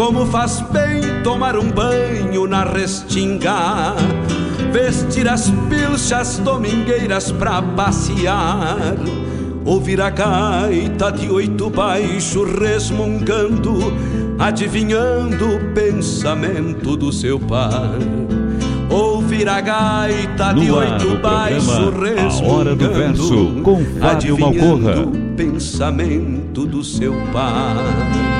Como faz bem tomar um banho na restinga, vestir as pilchas domingueiras pra passear, ouvir a gaita de oito baixo resmungando, adivinhando o pensamento do seu par. Ouvir a gaita de ar, oito baixo programa A Hora do Verso, resmungando, com Fábio Malcorra. adivinhando o pensamento do seu par.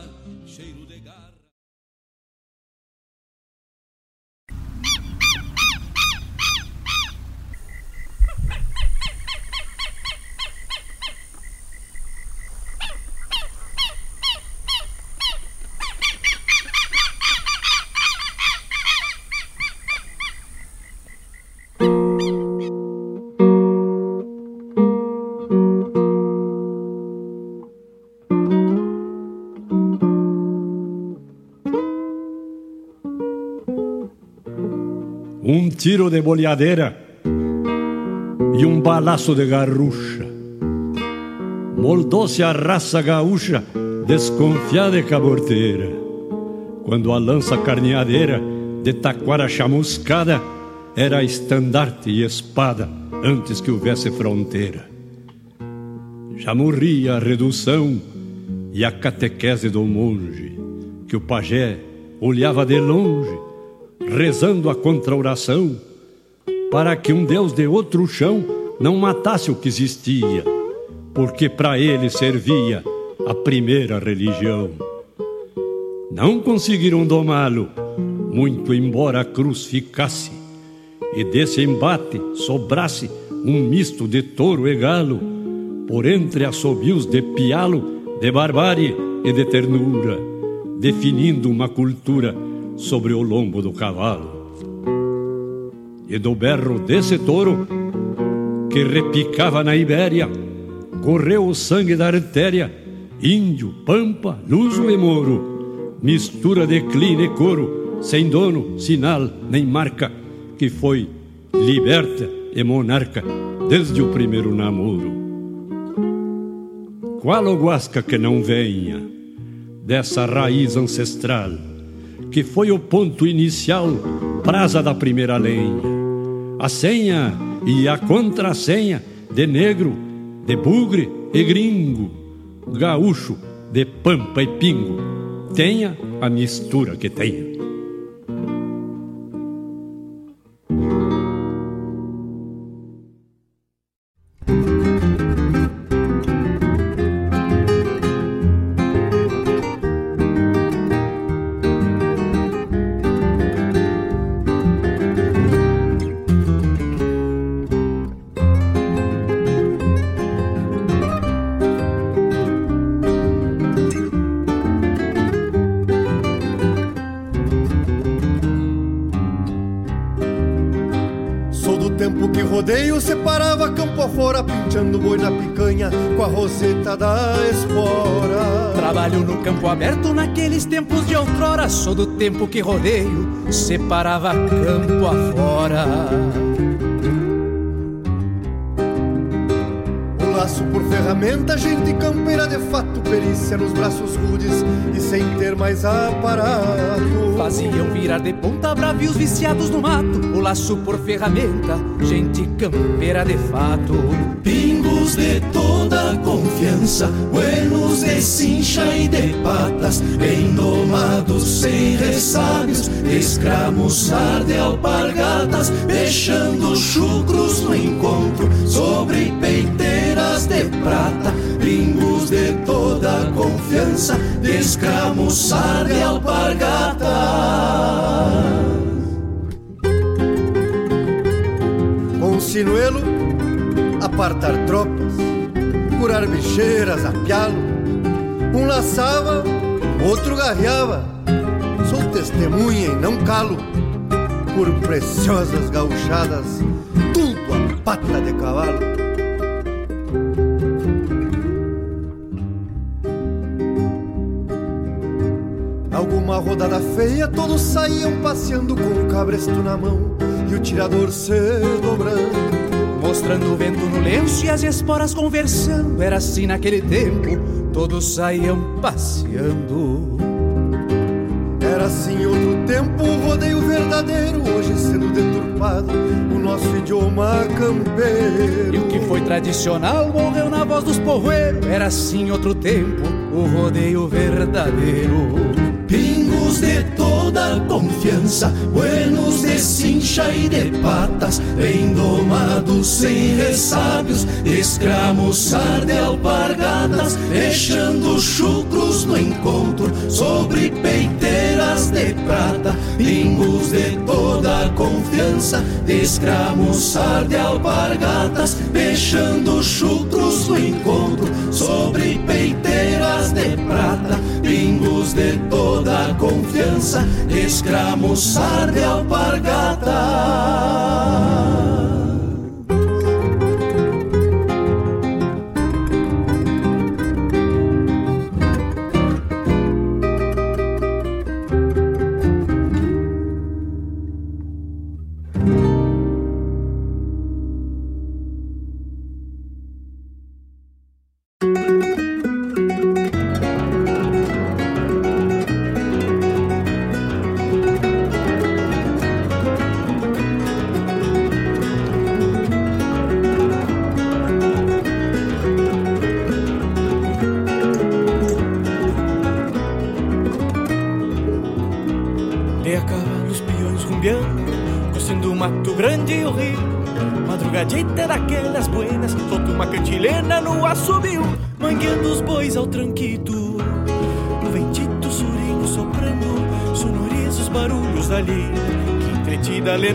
tiro de boleadeira e um balaço de garrucha. Moldou-se a raça gaúcha, desconfiada e caborteira, quando a lança carneadeira de taquara chamuscada era estandarte e espada antes que houvesse fronteira. Já morria a redução e a catequese do monge, que o pajé olhava de longe rezando a contraoração, para que um Deus de outro chão não matasse o que existia, porque para ele servia a primeira religião. Não conseguiram domá-lo, muito embora a cruz ficasse, e desse embate sobrasse um misto de touro e galo, por entre assobios de pialo, de barbárie e de ternura, definindo uma cultura sobre o lombo do cavalo. E do berro desse touro, que repicava na Ibéria, correu o sangue da artéria, índio, pampa, luso e moro, mistura de clina e couro, sem dono, sinal nem marca, que foi liberta e monarca desde o primeiro namoro. Qual o guasca que não venha dessa raiz ancestral? Que foi o ponto inicial, brasa da primeira lenha. A senha e a contrassenha de negro, de bugre e gringo, gaúcho, de pampa e pingo, tenha a mistura que tenha. Outrora, sou do tempo que rodeio separava campo afora. laço por ferramenta, gente campeira de fato, perícia nos braços rudes e sem ter mais aparato. Faziam virar de ponta bravios viciados no mato, o laço por ferramenta, gente campeira de fato. Pingos de toda confiança, buenos de cincha e de patas, bem domados, sem ressábios, escramuçar de alpargatas, deixando chucros no encontro, sobre peiteiras de prata, pingos de toda confiança, descramuçar de alpargata. Com sinuelo, apartar tropas, curar bicheiras a pialo. Um laçava, outro garreava. Sou testemunha e não calo. Por preciosas gauchadas, tudo a pata de cavalo. Alguma rodada feia, todos saíam passeando com o cabresto na mão e o tirador se dobrando. Mostrando o vento no lenço e as esporas conversando. Era assim naquele tempo, todos saíam passeando. Era assim outro tempo, o rodeio verdadeiro, hoje sendo deturpado, o nosso idioma campeiro. E o que foi tradicional morreu na voz dos porroeiros. Era assim outro tempo, o rodeio verdadeiro. Pingos de toda confiança, cincha e de patas, bem domados, sem ressábios, escramuçar de alpargatas, deixando chucros no encontro, sobre peiteiras de prata. Pingos de confiança, escramuçar de alpargatas, deixando chucros no encontro, sobre peiteiras de prata. Pingos de toda confiança, escramuçar de alpargata.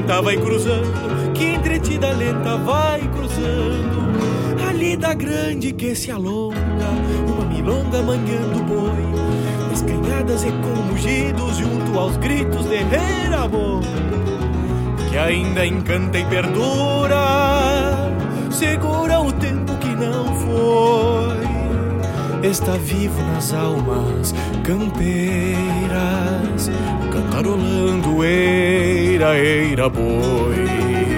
Lenta vai cruzando, que entretida lenta vai cruzando. A lida grande que se alonga, uma milonga mangueando boi. Descanhadas e com mugidos junto aos gritos de Reirabô Que ainda encanta e perdura Segura o tempo que não foi Está vivo nas almas campeiras Cantarolando eira, eira, boi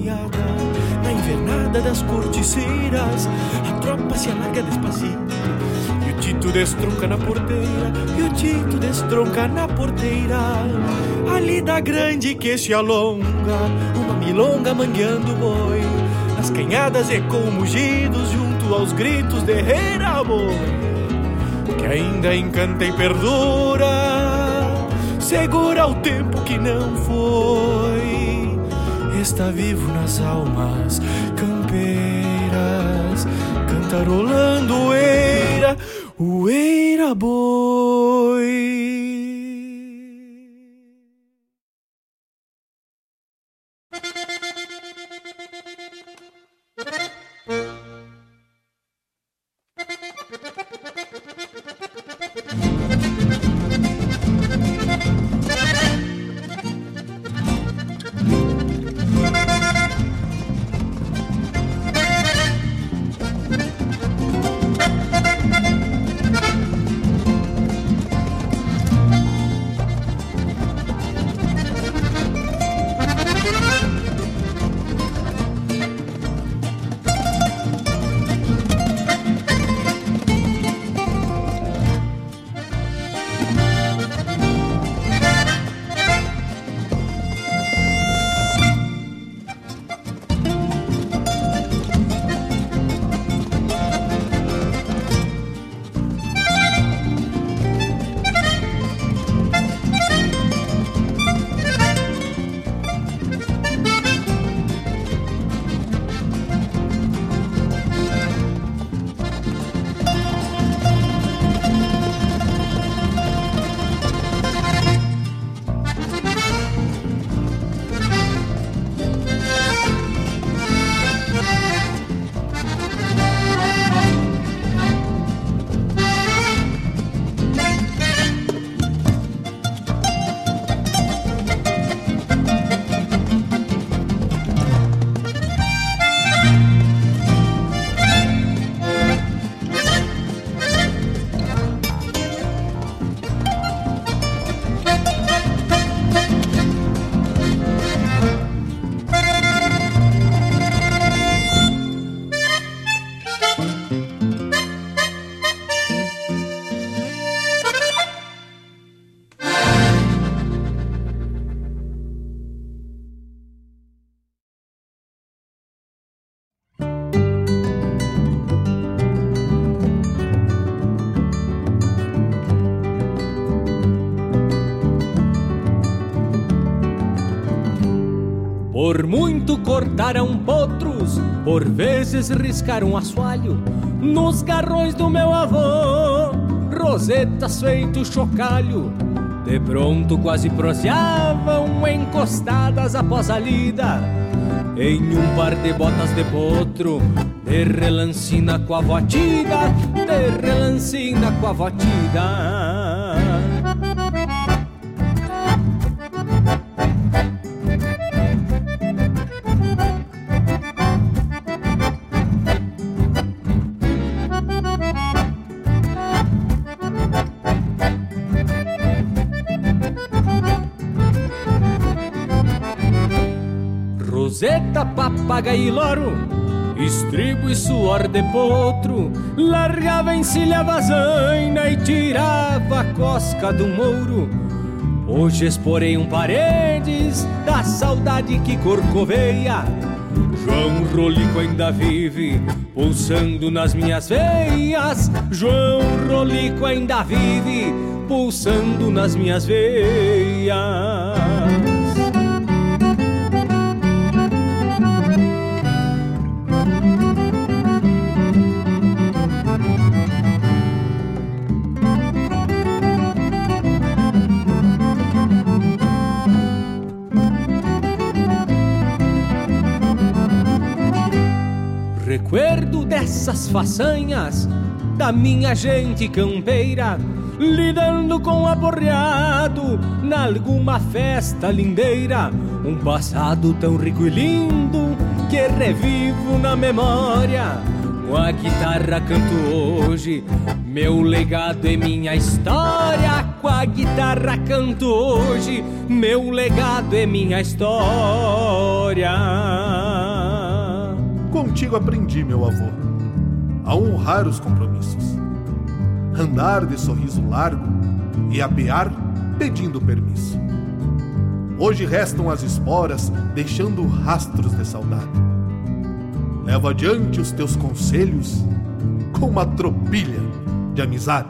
boiada. Na invernada das corticeiras, a tropa se alarga despacito. E o Tito destronca na porteira, e o Tito destronca na porteira. Ali da grande que se alonga, uma milonga mangueando boi. Nas canhadas ecoam mugidos junto aos gritos de Reirabo Que ainda encanta e perdura Segura o tempo que não foi está vivo nas almas campeiras, cantarolando eira, muito cortaram potros, por vezes riscaram assoalho nos garrões do meu avô, rosetas feito chocalho. De pronto quase proseavam encostadas após a lida, em um par de botas de potro, de relancina com a votida, de relancina com a votida. Roseta, papagaio e loro, estribo e suor de potro, largava encilhava a zaina e tirava a cosca do mouro. Hoje exporei um paredes da saudade que corcoveia. João Rolico ainda vive, pulsando nas minhas veias. João Rolico ainda vive, pulsando nas minhas veias. Dessas façanhas da minha gente campeira, lidando com aporreado nalguma festa lindeira. Um passado tão rico e lindo que revivo na memória. Com a guitarra canto hoje, meu legado é minha história. Com a guitarra canto hoje, meu legado é minha história. Contigo aprendi, meu avô, a honrar os compromissos, andar de sorriso largo e apear pedindo permisso. Hoje restam as esporas, deixando rastros de saudade. Levo adiante os teus conselhos com uma tropilha de amizade.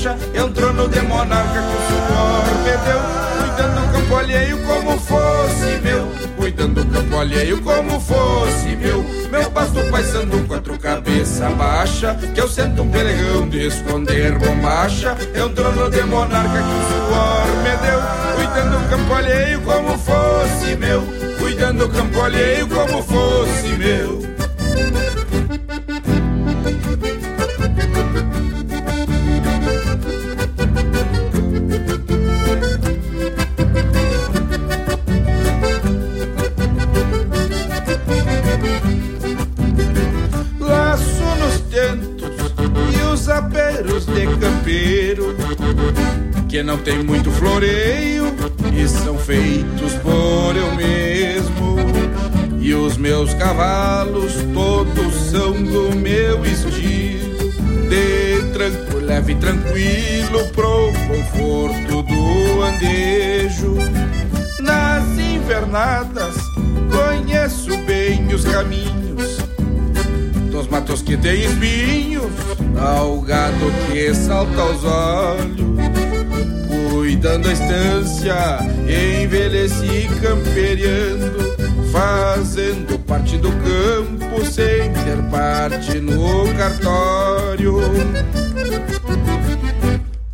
Bombacha, entrou no de monarca que o suor me deu, cuidando do campo alheio como fosse meu, cuidando do campo alheio como fosse meu. Meu pasto paisando quatro cabeça baixa, que eu sento um pelegão de esconder bombacha, entrou no de monarca que o suor me deu, cuidando do campo alheio como fosse meu, cuidando do campo alheio como fosse meu. Não tem muito floreio e são feitos por eu mesmo. E os meus cavalos todos são do meu estilo, de tranco leve e tranquilo pro conforto do andejo. Nas invernadas conheço bem os caminhos dos matos que tem espinhos, ao gado que salta aos olhos. Cuidando a estância, envelheci camperiando, fazendo parte do campo sem ter parte no cartório.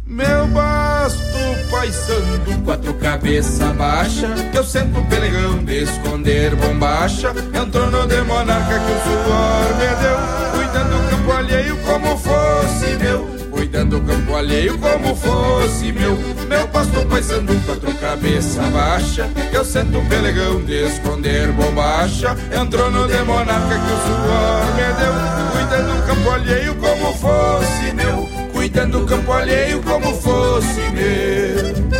Meu basto paisando, quatro cabeça baixa, eu sento um pelegão de esconder bombacha. Entrou no de monarca que o suor me deu, cuidando do campo alheio como fosse meu. Cuidando do campo alheio como fosse meu Meu pasto paisando quatro cabeça baixa. Eu sento um pelegão de esconder bombacha Entrou no de monarca que o suor me deu. Cuidando do campo alheio como fosse meu. Cuidando do campo alheio como fosse meu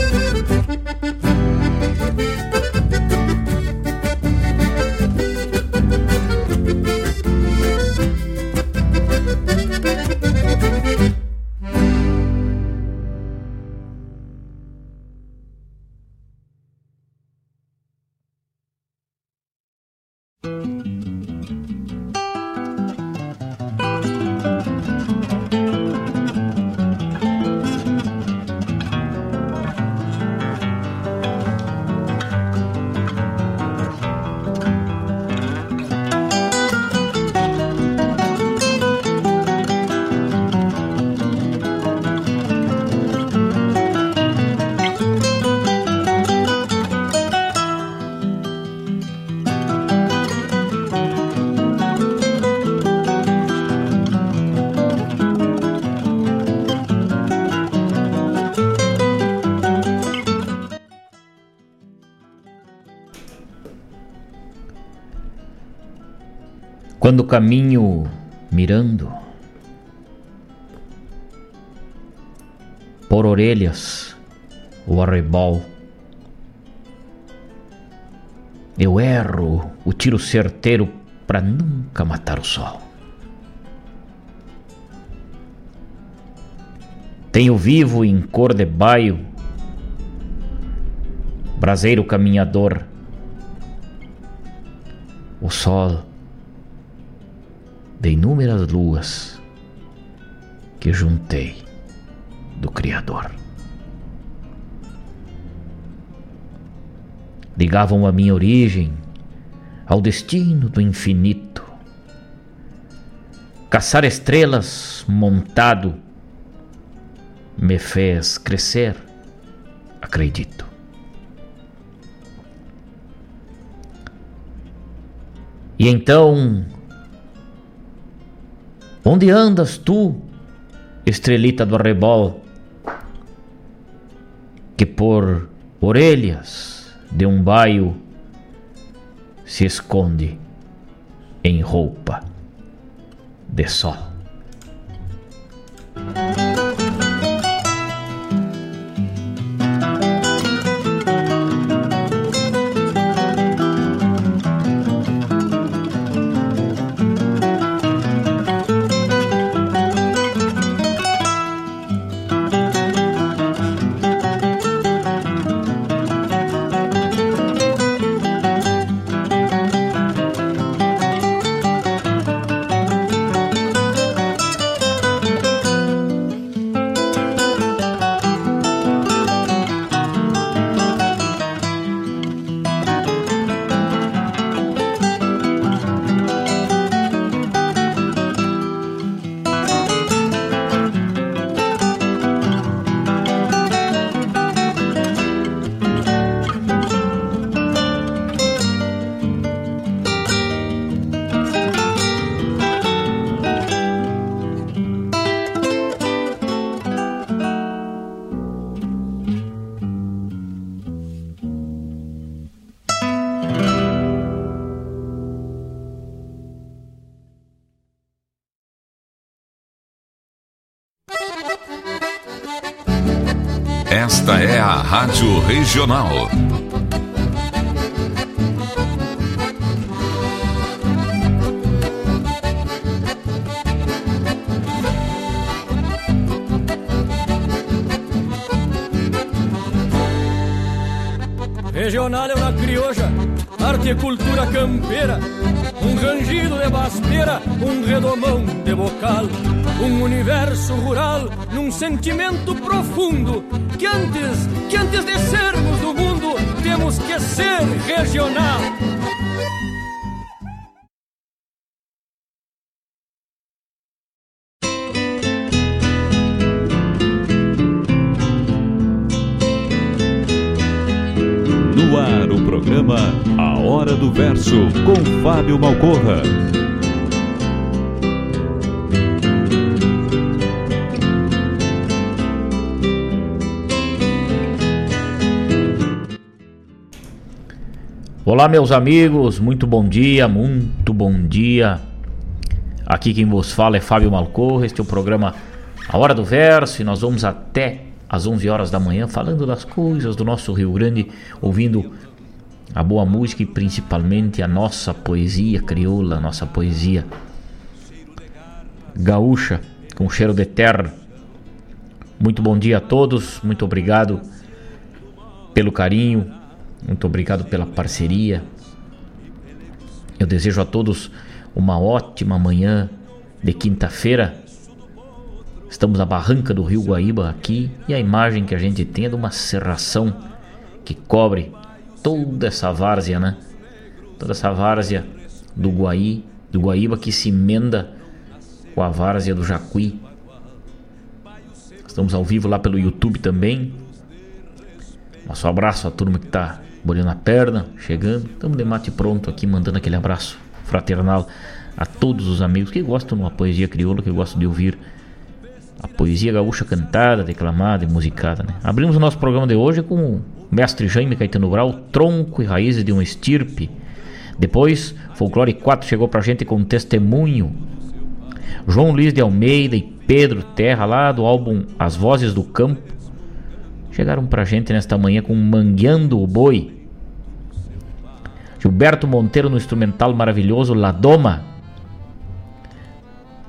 Quando caminho mirando por orelhas o arrebol, eu erro o tiro certeiro para nunca matar o sol. Tenho vivo em cor de baio, braseiro caminhador, o sol de inúmeras luas que juntei do Criador. Ligavam a minha origem ao destino do infinito. Caçar estrelas montado me fez crescer, acredito. E então Onde andas tu, estrelita do arrebol, que por orelhas de um baio se esconde em roupa de sol? Regional. Regional é uma crioja, arte e cultura campeira, um rangido de baspeira, um redomão de bocal, um universo rural num sentimento profundo que antes, que antes de sermos temos que ser regional. No ar, o programa A Hora do Verso, com Fábio Malcorra. Olá, meus amigos, muito bom dia, muito bom dia. Aqui quem vos fala é Fábio Malcorra. Este é o programa A Hora do Verso e nós vamos até às 11 horas da manhã falando das coisas do nosso Rio Grande, ouvindo a boa música e principalmente a nossa poesia crioula, nossa poesia gaúcha com cheiro de terra. Muito bom dia a todos, muito obrigado pelo carinho, muito obrigado pela parceria. Eu desejo a todos uma ótima manhã de quinta-feira. Estamos na barranca do Rio Guaíba aqui e a imagem que a gente tem é de uma serração que cobre toda essa várzea, né? Toda essa várzea do Guaí, do Guaíba que se emenda com a várzea do Jacuí. Estamos ao vivo lá pelo YouTube também. Nosso abraço à turma que está bolhando a perna, chegando. Estamos de mate pronto aqui, mandando aquele abraço fraternal a todos os amigos que gostam de uma poesia crioula, que gostam de ouvir a poesia gaúcha cantada, declamada e musicada. Né? Abrimos o nosso programa de hoje com o mestre Jaime Caetano Brau, Tronco e Raízes de um Estirpe. Depois, Folclore 4 chegou pra gente com testemunho. João Luiz de Almeida e Pedro Terra, lá do álbum As Vozes do Campo, chegaram pra gente nesta manhã com Mangueando o Boi. Gilberto Monteiro no instrumental maravilhoso Ladoma.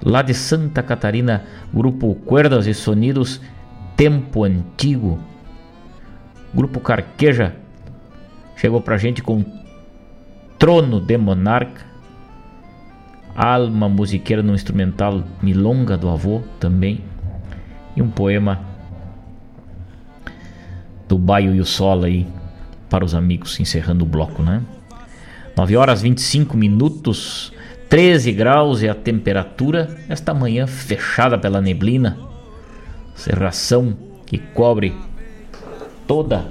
Lá de Santa Catarina, grupo Cuerdas e Sonidos Tempo Antigo. Grupo Carqueja chegou pra gente com Trono de Monarca. Alma musiqueira no instrumental Milonga do Avô também. E um poema do Baio e o Sol aí para os amigos, encerrando o bloco, né? 9 horas 25 minutos, 13 graus é a temperatura esta manhã fechada pela neblina, serração que cobre toda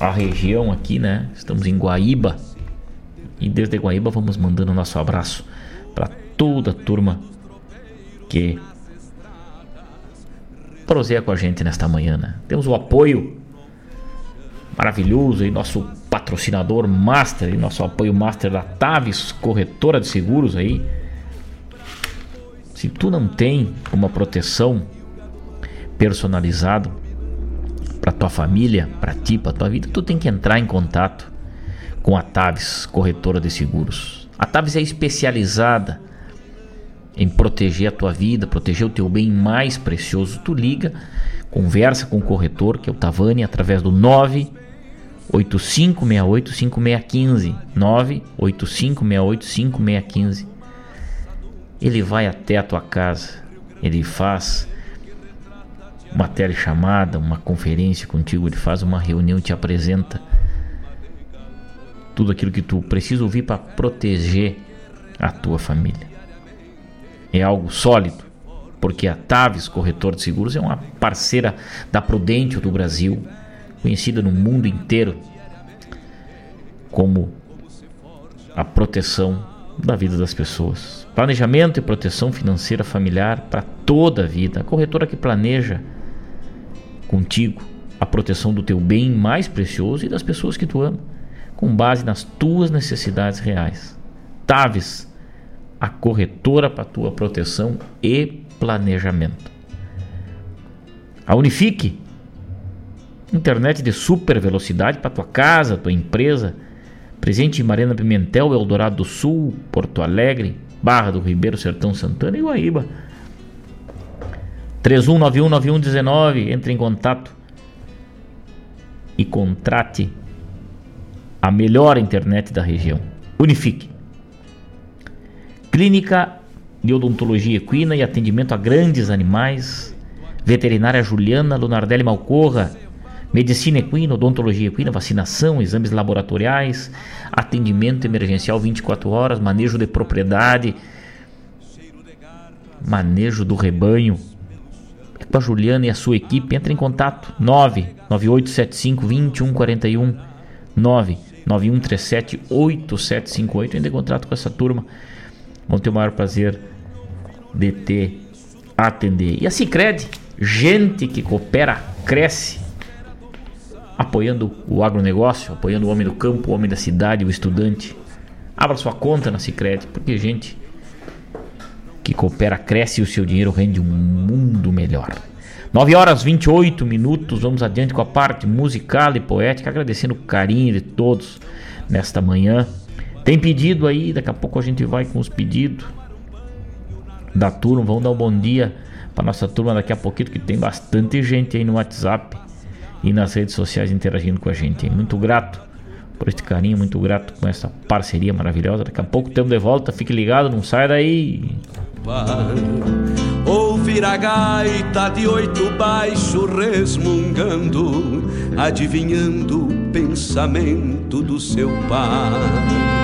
a região aqui, né? Estamos em Guaíba e desde Guaíba vamos mandando nosso abraço para toda a turma que proseia com a gente nesta manhã. Né? Temos o apoio maravilhoso e nosso patrocinador master nosso apoio master da Tavis, corretora de seguros aí. Se tu não tem uma proteção personalizado para tua família, para ti, para tua vida, tu tem que entrar em contato com a Tavis, corretora de seguros. A Tavis é especializada em proteger a tua vida, proteger o teu bem mais precioso. Tu liga, conversa com o corretor, que é o Tavani, através do 985685615, 985685615. Ele vai até a tua casa, ele faz uma telechamada, uma conferência contigo, ele faz uma reunião, te apresenta tudo aquilo que tu precisa ouvir para proteger a tua família. É algo sólido, porque a Taves Corretor de Seguros é uma parceira da Prudential do Brasil, conhecida no mundo inteiro como a proteção da vida das pessoas. Planejamento e proteção financeira familiar para toda a vida. A corretora que planeja contigo a proteção do teu bem mais precioso e das pessoas que tu ama, com base nas tuas necessidades reais. Taves, a corretora para tua proteção e planejamento. A Unifique, internet de super velocidade para tua casa, tua empresa, presente em Marina Pimentel, Eldorado do Sul, Porto Alegre, Barra do Ribeiro, Sertão Santana e Guaíba. 31919119, entre em contato e contrate a melhor internet da região. Unifique. Clínica de Odontologia Equina e atendimento a grandes animais. Veterinária Juliana Lunardelli Malcorra. Medicina equina, odontologia equina, vacinação, exames laboratoriais, atendimento emergencial 24 horas, manejo de propriedade, manejo do rebanho, com a Juliana e a sua equipe, entre em contato 99875 2141 99137 8758. Entre em contato com essa turma. Vão ter o maior prazer de te atender. E a Cicred, gente que coopera, cresce, apoiando o agronegócio, apoiando o homem do campo, o homem da cidade, o estudante. Abra sua conta na Cicred, porque gente que coopera cresce e o seu dinheiro rende um mundo melhor. 9 horas 28 minutos, vamos adiante com a parte musical e poética, agradecendo o carinho de todos nesta manhã. Tem pedido aí, daqui a pouco a gente vai com os pedidos da turma. Vamos dar um bom dia para nossa turma daqui a pouquinho, que tem bastante gente aí no WhatsApp e nas redes sociais interagindo com a gente. Muito grato por este carinho, muito grato com essa parceria maravilhosa. Daqui a pouco temos de volta, fique ligado, não sai daí ouvir a gaita de oito baixo resmungando, adivinhando o pensamento do seu pai.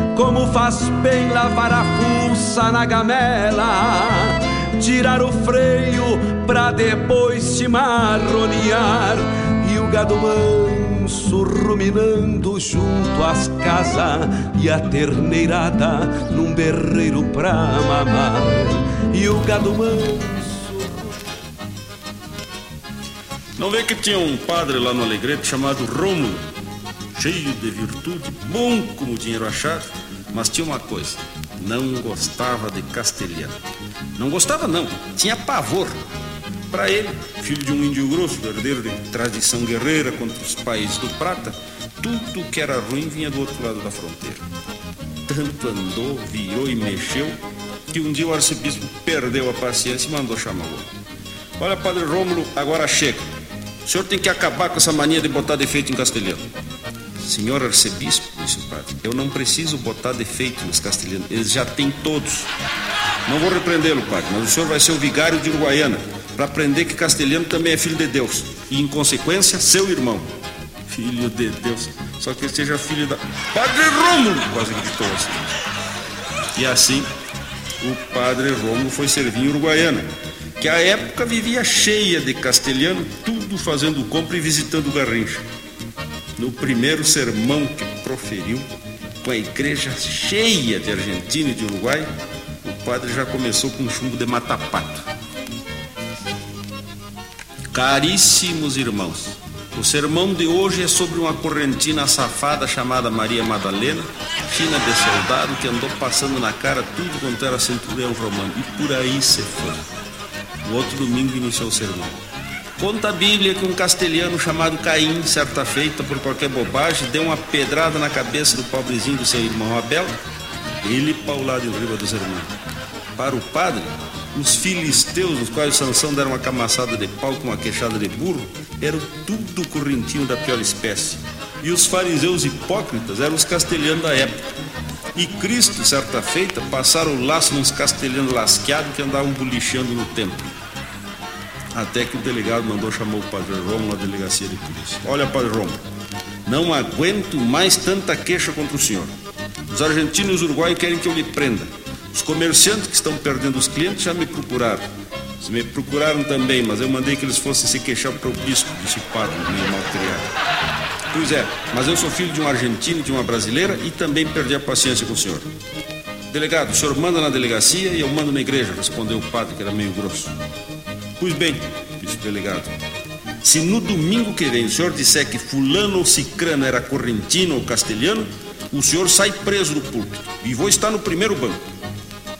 Como faz bem lavar a fuça na gamela, tirar o freio pra depois se marronear e o gado manso ruminando junto às casas e a terneirada num berreiro pra mamar. E o gado manso Não vê que tinha um padre lá no Alegrete chamado Rômulo, cheio de virtude, bom como dinheiro achado, mas tinha uma coisa, não gostava de castelhano. Não gostava não, tinha pavor. Para ele, filho de um índio grosso, herdeiro de tradição guerreira contra os países do Prata, tudo que era ruim vinha do outro lado da fronteira. Tanto andou, virou e mexeu, que um dia o arcebispo perdeu a paciência e mandou chamar o homem. Olha, padre Rômulo, agora chega. O senhor tem que acabar com essa mania de botar defeito em castelhano. Senhor arcebispo, disse o padre, eu não preciso botar defeito nos castelhanos, eles já têm todos. Não vou repreendê-lo, padre, mas o senhor vai ser o vigário de Uruguaiana, para aprender que castelhano também é filho de Deus, e em consequência, seu irmão. Filho de Deus, só que ele seja filho da. Padre Rômulo! Quase gritou assim. E assim, o padre Rômulo foi servir em Uruguaiana, que à época vivia cheia de castelhano, tudo fazendo compra e visitando o garrincha. No primeiro sermão que proferiu, com a igreja cheia de argentino e de uruguai, o padre já começou com chumbo de matapato. Caríssimos irmãos, o sermão de hoje é sobre uma correntina safada chamada Maria Madalena, fina de soldado que andou passando na cara tudo quanto era centurião romano. E por aí se foi. No outro domingo iniciou o sermão. Conta a Bíblia que um castelhano chamado Caim, certa feita por qualquer bobagem, deu uma pedrada na cabeça do pobrezinho do seu irmão Abel. Ele paulado em riba dos irmãos. Para o padre, os filisteus, nos quais Sansão deram uma camaçada de pau com uma queixada de burro, eram tudo correntinho da pior espécie. E os fariseus hipócritas eram os castelhanos da época. E Cristo, certa feita, passaram o laço nos castelhanos lasqueados que andavam bolichando no templo. Até que o delegado mandou chamar o padre Romo na delegacia de polícia. Olha, padre Romo, não aguento mais tanta queixa contra o senhor. Os argentinos e os uruguaios querem que eu lhe prenda. Os comerciantes que estão perdendo os clientes já me procuraram. Me procuraram também, mas eu mandei que eles fossem se queixar para o bispo, disse o padre, meio mal criado. Pois é, mas eu sou filho de um argentino e de uma brasileira e também perdi a paciência com o senhor. Delegado, o senhor manda na delegacia e eu mando na igreja, respondeu o padre, que era meio grosso. Pois bem, disse o delegado, se no domingo que vem o senhor disser que fulano ou cicrano era correntino ou castelhano, o senhor sai preso do púlpito e vou estar no primeiro banco.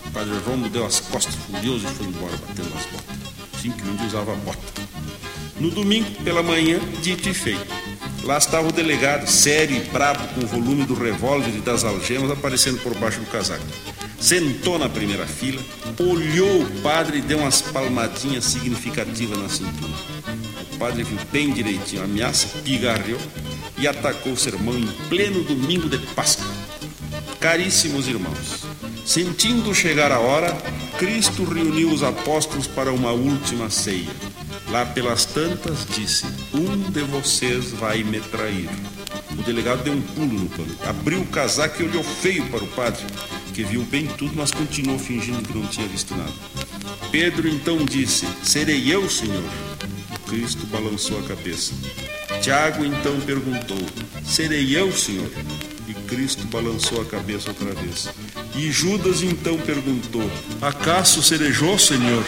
O padre Romo deu as costas furioso e foi embora batendo as botas. Sim, que o índio usava bota. No domingo, pela manhã, dito e feito. Lá estava o delegado, sério e brabo, com o volume do revólver e das algemas aparecendo por baixo do casaco. Sentou na primeira fila, olhou o padre e deu umas palmadinhas significativas na cintura. O padre viu bem direitinho a ameaça, pigarreou e atacou o sermão em pleno domingo de Páscoa. Caríssimos irmãos, sentindo chegar a hora, Cristo reuniu os apóstolos para uma última ceia. Lá pelas tantas, disse: Um de vocês vai me trair. O delegado deu um pulo no pano, abriu o casaco e olhou feio para o padre, que viu bem tudo, mas continuou fingindo que não tinha visto nada. Pedro então disse: Serei eu, Senhor? Cristo balançou a cabeça. Tiago então perguntou: Serei eu, Senhor? E Cristo balançou a cabeça outra vez. E Judas então perguntou: Acaso serejou, Senhor?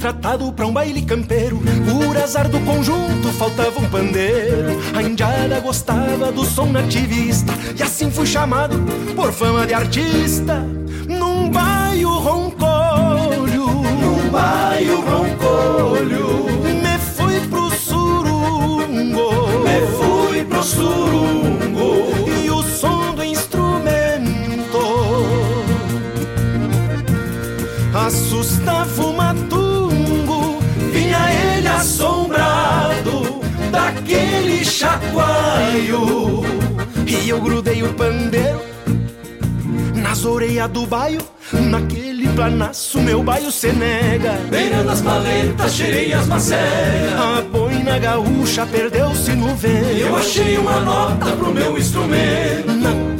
Contratado pra um baile campeiro. Por azar do conjunto faltava um pandeiro. A indiada gostava do som nativista E assim fui chamado por fama de artista. Num baio roncolho Num baio roncolho Me fui pro surungo. Me fui pro surungo. E o som do instrumento assustava ele assombrado daquele chacoalho. E eu grudei o pandeiro nas orelhas do baio, naquele planaço meu baio se nega. Beirando as paletas, cheirei as macegas. A boina gaúcha perdeu-se no vento. Eu achei uma nota pro meu instrumento. Naquele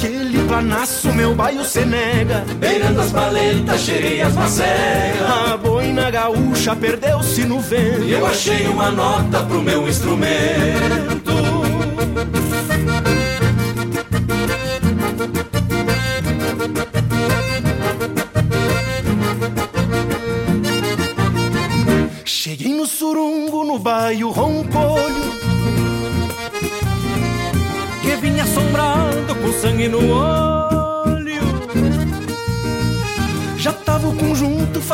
planaço meu baio se nega. Beirando as paletas, cheirei as macegas. A boina gaúcha perdeu-se no vento. Eu achei uma nota pro meu instrumento.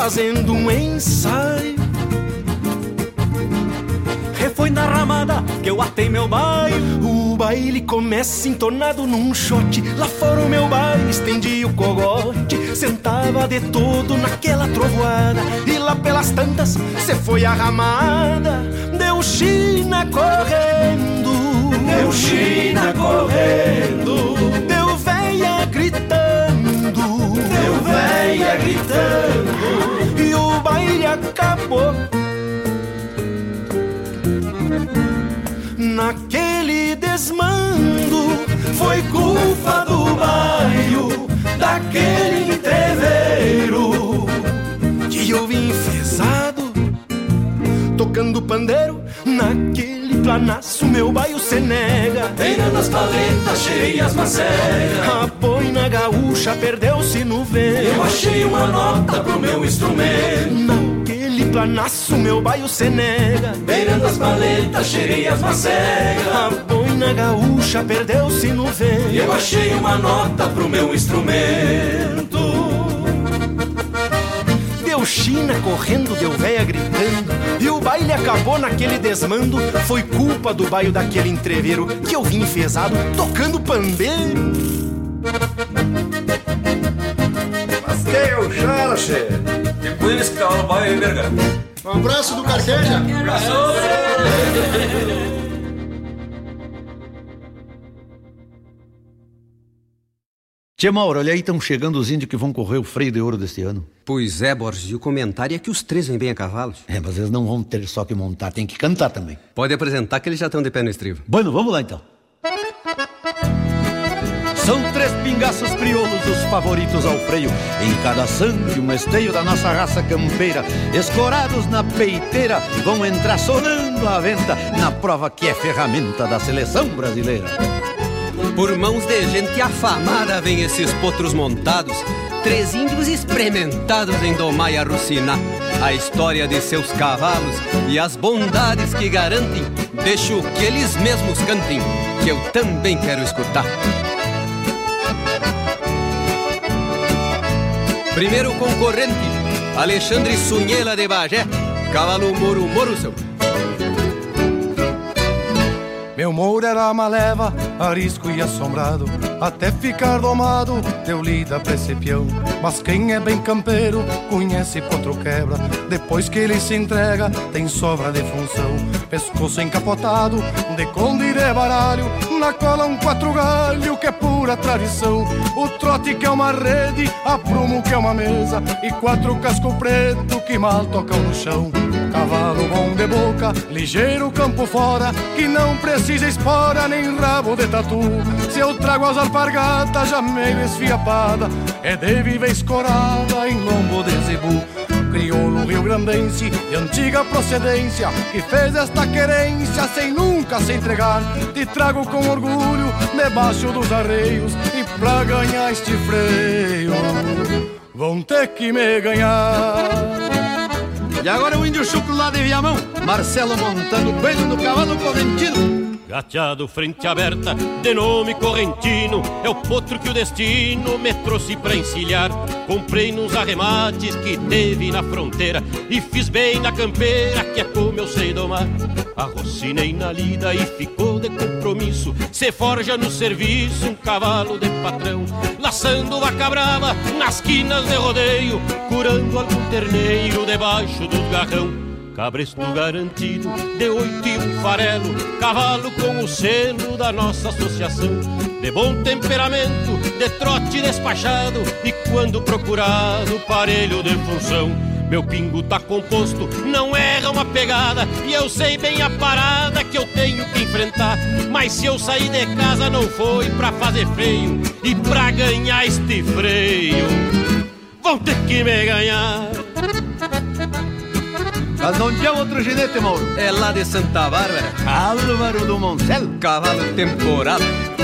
Fazendo um ensaio. Foi na ramada que eu atei meu baile. O baile começa entornado num shot. Lá fora o meu baile estendi o cogote. Sentava de todo naquela trovoada. E lá pelas tantas cê foi a ramada. Deu China correndo. Deu China correndo véia gritando E o baile acabou. Naquele desmando Foi culpa do baio Daquele entreveiro Que eu vim enfesado Tocando pandeiro. Naquele planaço meu baio se nega. Beirando as paletas, cheirei as macegas Gaúcha perdeu-se no vento Eu achei uma nota pro meu instrumento. Naquele planaço meu baio se nega. Beirando as paletas, cheirei as macegas. A boina gaúcha perdeu-se no vento Eu achei uma nota pro meu instrumento. Deu China correndo, deu véia gritando. E o baile acabou naquele desmando. Foi culpa do baio daquele entreveiro Que eu vim enfesado tocando pandeiro Mas quem é o Jara, che? Que no baile aí, verga? Um abraço do Carqueja. Tia Mauro, olha aí, estão chegando os índios que vão correr o freio de ouro deste ano. Pois é, Borges, e o comentário é que os três vêm bem a cavalo. É, mas eles não vão ter só que montar, tem que cantar também. Pode apresentar que eles já estão de pé no estribo. Bueno, vamos lá então. São três pingaços crioulos os favoritos ao freio. Em cada sangue, um esteio da nossa raça campeira. Escorados na peiteira, vão entrar sonando a venta na prova que é ferramenta da seleção brasileira. Por mãos de gente afamada vêm esses potros montados, três índios experimentados em domar e arrucinar. A história de seus cavalos e as bondades que garantem, deixo que eles mesmos cantem, que eu também quero escutar. Primeiro concorrente, Alexandre Sunhela de Bagé, cavalo Moro Moro seu. Meu Moura era uma leva, arisco e assombrado Até ficar domado, deu lida pra esse peão Mas quem é bem campeiro, conhece potro quebra. Depois que ele se entrega, tem sobra de função. Pescoço encapotado, de conde e de baralho. Na cola um quatro galho, que é pura tradição. O trote que é uma rede, a prumo que é uma mesa. E quatro casco preto que mal tocam no chão. Cavalo bom de boca, ligeiro campo fora. Que não precisa espora nem rabo de tatu. Se eu trago as alpargatas já meio esfiapada É de viva escorada em lombo de zebu. Crioulo rio-grandense de antiga procedência Que fez esta querência sem nunca se entregar Te trago com orgulho debaixo dos arreios E pra ganhar este freio Vão ter que me ganhar E agora o índio chucro lá de Viamão, Marcelo montando coelho no cavalo correntino. Gateado frente aberta, de nome correntino, é o potro que o destino me trouxe pra encilhar. Comprei nos arremates que teve na fronteira e fiz bem na campeira, que é como eu sei domar. Arrocinei na lida e ficou de compromisso. Se forja no serviço um cavalo de patrão, laçando vaca brava nas quinas de rodeio, curando algum terneiro debaixo do garrão. Cabresto garantido, de oito e um farelo, cavalo com o selo da nossa associação. De bom temperamento, de trote despachado, e quando procurado, parelho de função. Meu pingo tá composto, não erra uma pegada E eu sei bem a parada que eu tenho que enfrentar Mas se eu sair de casa não foi pra fazer freio E pra ganhar este freio Vão ter que me ganhar Mas onde é outro ginete, Mauro? É lá de Santa Bárbara. Álvaro do Moncel Cavalo temporada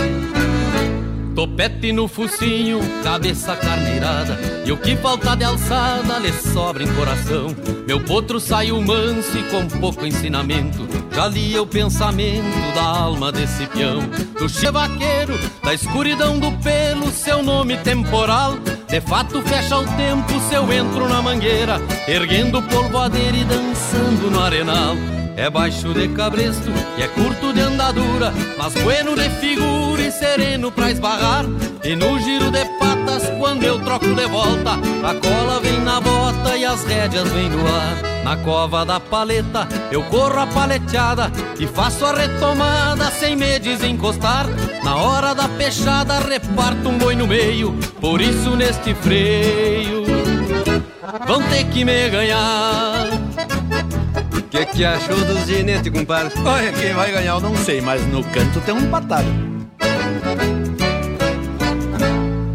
Topete no focinho, cabeça carneirada E o que falta de alçada lhe sobra em coração. Meu potro saiu manso e com pouco ensinamento Já lia o pensamento da alma desse peão. Do che vaqueiro, da escuridão do pelo Seu nome temporal. De fato fecha o tempo se eu entro na mangueira Erguendo polvoadeira e dançando no arenal é baixo de cabresto e é curto de andadura, mas bueno de figura e sereno pra esbarrar. E no giro de patas, quando eu troco de volta, a cola vem na bota e as rédeas vêm no ar. Na cova da paleta, eu corro a paleteada e faço a retomada sem me desencostar. Na hora da peixada, reparto um boi no meio, por isso neste freio vão ter que me ganhar. Que que achou dos ginetes, compadre? Olha, quem vai ganhar eu não sei, mas no canto tem um empatado.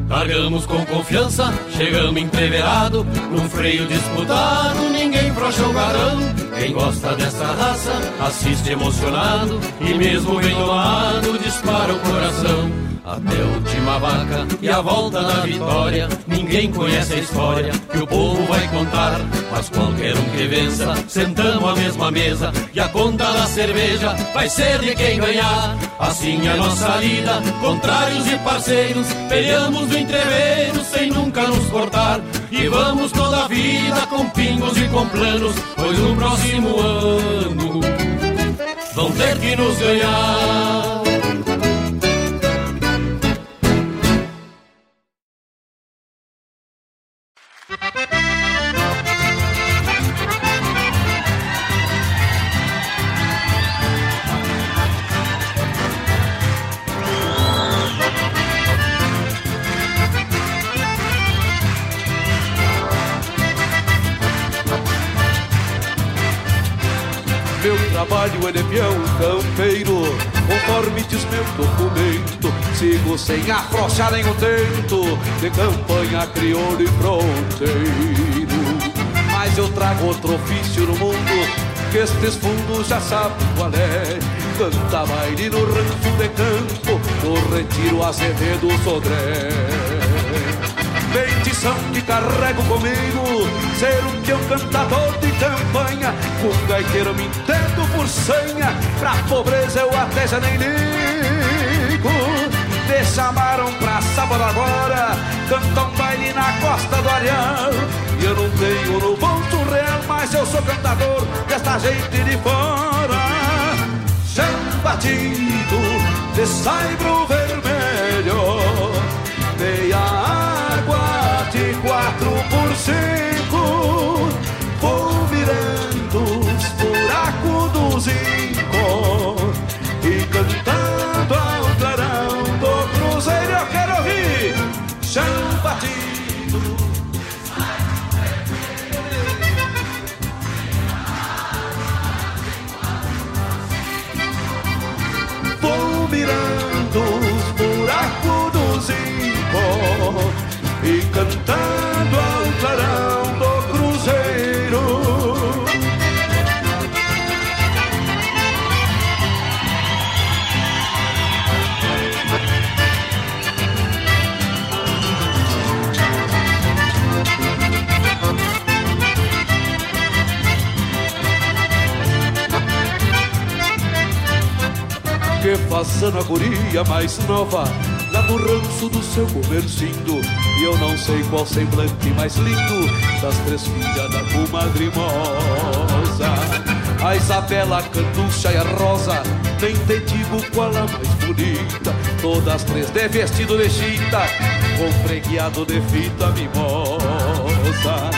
Largamos com confiança, chegamos entreverado Num freio disputado, ninguém frouxa o garão Quem gosta dessa raça, assiste emocionado E mesmo bem domado, dispara o coração até a última vaca e a volta da vitória. Ninguém conhece a história que o povo vai contar. Mas qualquer um que vença, sentamos à mesma mesa. E a conta da cerveja vai ser de quem ganhar. Assim é nossa lida, contrários e parceiros. Peleamos no entreveiro sem nunca nos cortar. E vamos toda a vida com pingos e com planos. Pois no próximo ano vão ter que nos ganhar. Trabalho é de peão campeiro. Conforme diz meu documento Sigo sem afrouxar nenhum tento De campanha crioulo e fronteiro. Mas eu trago outro ofício no mundo Que estes fundos já sabem qual é. Canta baile no rancho de campo No retiro Azevedo Sodré Bendição que carrego comigo Ser um peão cantador de campanha. Com gaiteiro me entendo por senha Pra pobreza eu até já nem ligo. Me chamaram pra sábado agora Cantar um baile na costa do Areal. E eu não tenho no bolso real Mas eu sou cantador desta gente de fora. Chão batido de saibro vermelho Meia quatro por cinco Vou virando os buracos do zinco E cantando ao clarão do cruzeiro Eu quero ouvir chão batido Vou virando os buracos do zinco E cantando passando a guria mais nova Lá no ranço do seu comercindo. E eu não sei qual semblante mais lindo Das três filhas da comadre moça A Isabela, a Canducha e a Rosa Nem te digo qual a mais bonita. Todas três de vestido de chita Com fregueado de fita mimosa.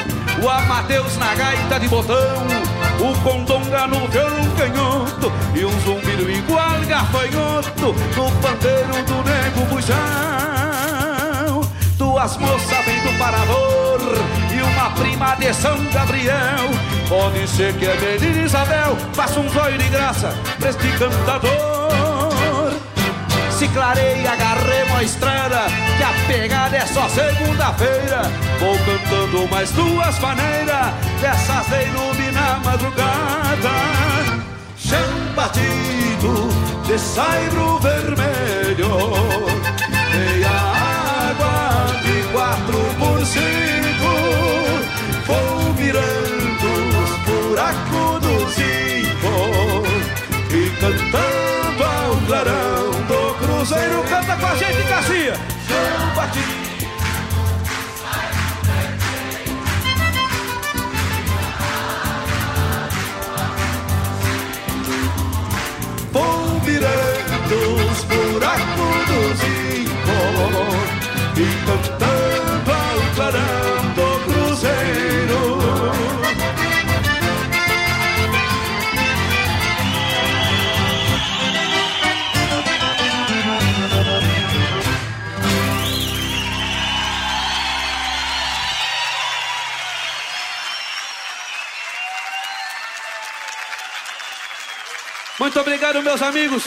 O Amadeus na gaita de botão o condonga no violão canhoto e um zumbido igual gafanhoto no pandeiro do nego bujão. Duas moças vêm do Paravor e uma prima de São Gabriel. Pode ser que a menina Isabel faça um zóio de graça pra este cantador. Se clareia, agarremos a estrada Que a pegada é só segunda-feira. Vou cantando mais duas maneiras Dessas de iluminar madrugada. Chão batido de saibro vermelho Meia água de quatro por cinco. Vou virando os buracos do zinco E cantando ao clarão cruzeiro Canta com a gente, Garcia. Chão batido Vou virando os buracos do zinco E cantando ao clarão Muito obrigado, meus amigos.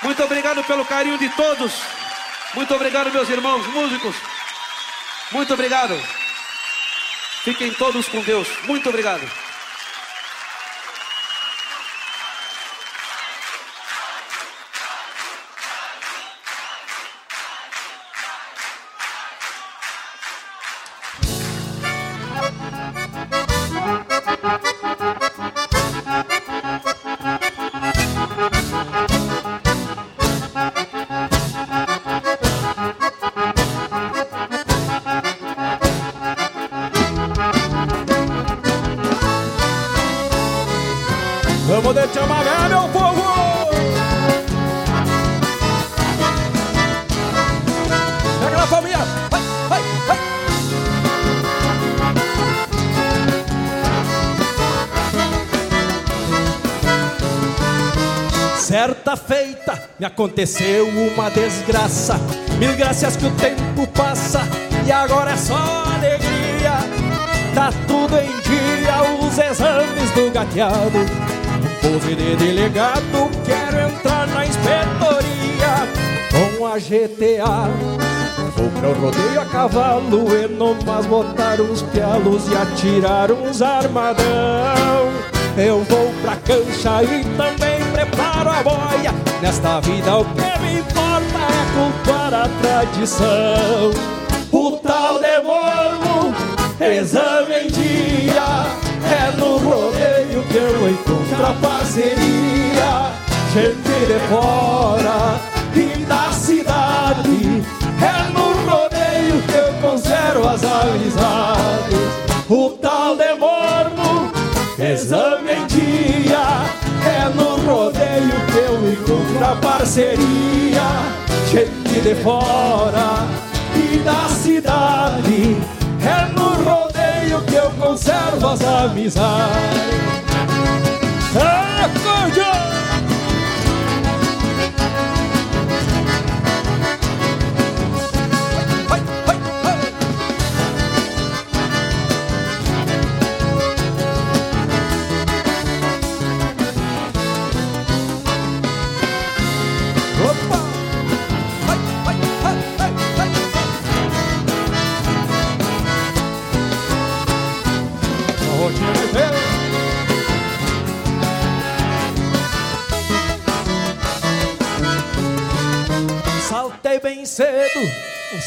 Muito obrigado pelo carinho de todos. Muito obrigado, meus irmãos músicos. Muito obrigado. Fiquem todos com Deus. Muito obrigado. Me aconteceu uma desgraça. Mil graças que o tempo passa E agora é só alegria. Tá tudo em dia Os exames do gateado. Pose de delegado Quero entrar na inspetoria. Com a GTA Vou pra o rodeio a cavalo E nomás botar uns pialos E atirar uns armadão. Eu vou pra cancha e também preparo a boia Nesta vida o que me importa é cultuar a tradição. O tal de morro, exame em dia É no rodeio que eu encontro a parceria. Gente de fora e da cidade É no rodeio que eu conservo as amizades. O tal de morno, exame em dia É no rodeio que eu encontro a parceria Gente de fora e da cidade. É no rodeio que eu conservo as amizades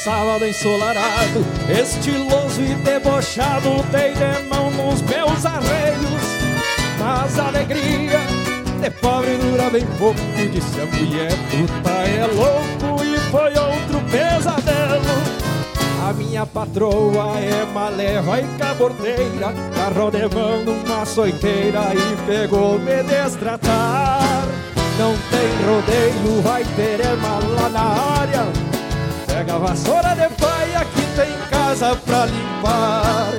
sábado ensolarado, estiloso e debochado, dei de mão nos meus arreios. Mas a alegria de pobre dura bem pouco, disse a mulher, tu tá é louco e foi outro pesadelo. A minha patroa é maleva e cabordeira Carro de mão numa soiteira e pegou me destratar Não tem rodeio, vai ter lá na área Pega a vassoura de paia que tem casa pra limpar.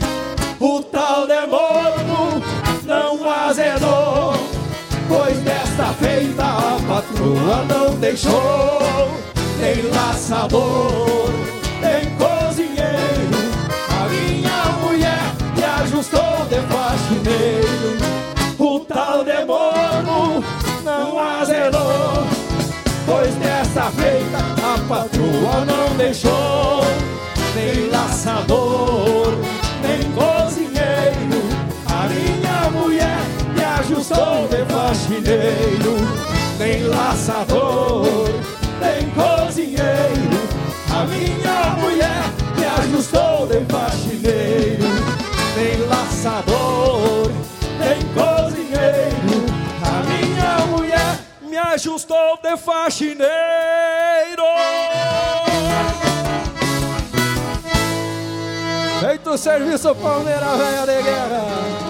O tal de morno não azedou, pois desta feita a patroa não deixou. Nem laçador, nem cozinheiro, a minha mulher me ajustou de faxineiro. Feita a patroa não deixou Nem laçador, nem cozinheiro. A minha mulher me ajustou de faxineiro. Nem laçador, nem cozinheiro. A minha mulher me ajustou de faxineiro. Nem laçador, nem cozinheiro. A minha mulher me ajustou de faxineiro. Feito o serviço, palmeira velha de guerra.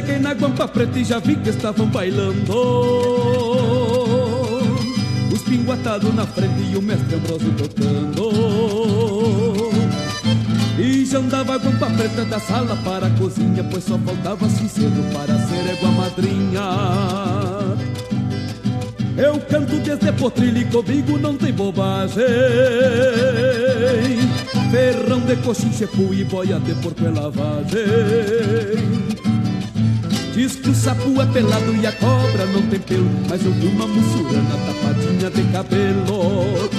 Cheguei na Guampa Preta e já vi que estavam bailando. Os pinguatados na frente e o mestre Ambrosio tocando. E já andava a Guampa Preta da sala para a cozinha Pois só faltava sincero para ser égua madrinha. Eu canto desde potrilho e comigo não tem bobagem. Ferrão de coxinha, chepu e boia de porco é lavagem Diz que o sapo é pelado e a cobra não tem pelo Mas eu vi uma mussurana tapadinha de cabelo.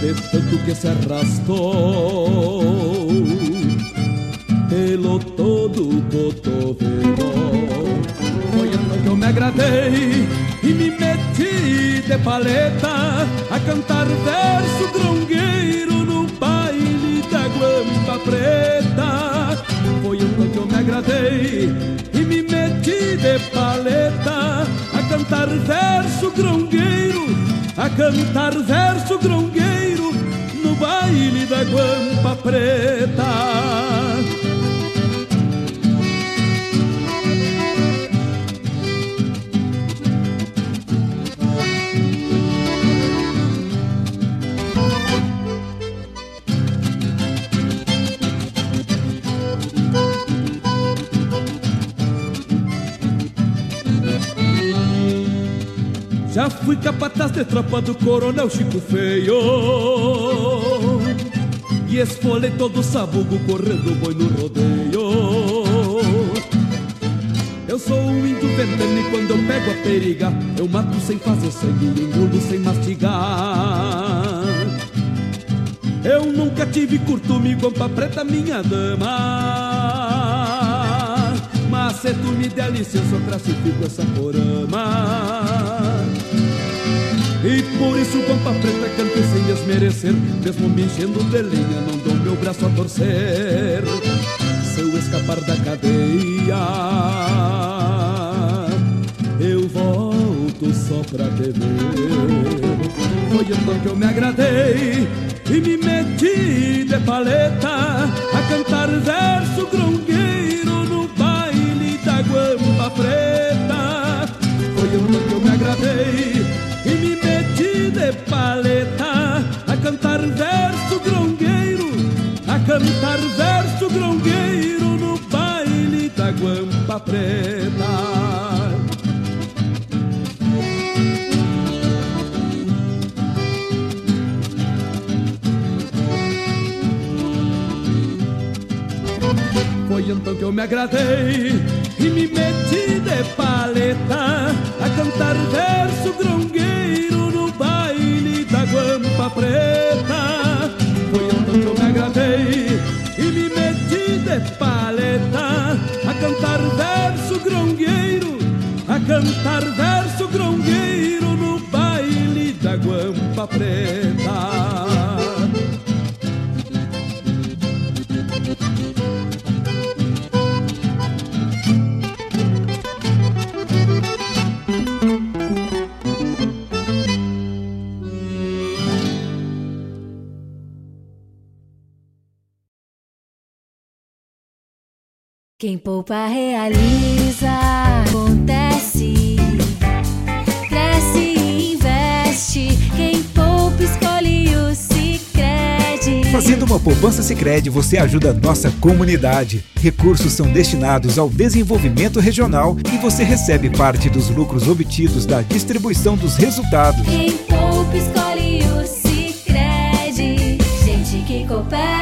De tanto que se arrastou Pelo todo o cotovelo. Foi então que eu me agradei E me meti de paleta A cantar verso grongueiro No baile da guampa preta Foi então que eu me agradei E me meti de paleta A cantar verso grongueiro A cantar verso grongueiro No baile da guampa preta Já fui capataz de tropa do coronel Chico Feio. E esfolei todo sabugo correndo boi no rodeio. Eu sou um índio veneno e quando eu pego a periga Eu mato sem fazer sangue e engulo sem mastigar. Eu nunca tive curtume, guampa preta, minha dama. Mas se tu me der licença eu classifico essa porama e por isso Pampa Preta canto sem desmerecer Mesmo me enchendo de lenha Não dou meu braço a torcer. Se eu escapar da cadeia Eu volto só pra te ver Foi então que eu me agradei E me meti de paleta A cantar verso grongueiro No baile da guampa preta. Foi então que eu me agradei de paleta a cantar verso grongueiro, a cantar verso grongueiro no baile da guampa preta. Foi então que eu me agradei e me meti de paleta a cantar verso preta. Foi então que eu me agradei e me meti de paleta a cantar verso grongueiro, a cantar verso grongueiro no baile da guampa preta. Quem poupa realiza, acontece. Cresce e investe. Quem poupa escolhe o Sicredi. Fazendo uma poupança Sicredi, você ajuda a nossa comunidade. Recursos são destinados ao desenvolvimento regional e você recebe parte dos lucros obtidos da distribuição dos resultados. Quem poupa escolhe o Sicredi. Gente que coopera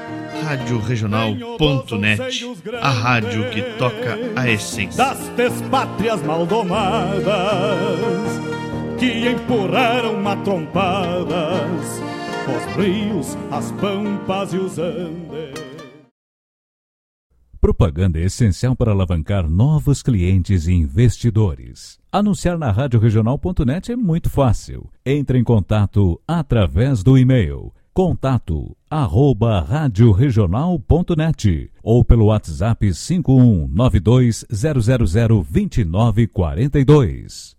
Rádio Regional.net, a rádio que toca a essência. Das pátrias maldomadas que empurraram matrompadas os rios, as pampas e os andes. Propaganda é essencial para alavancar novos clientes e investidores. Anunciar na Rádio Regional.net é muito fácil. Entre em contato através do e-mail contato arroba radioregional.net ou pelo WhatsApp 51920002942.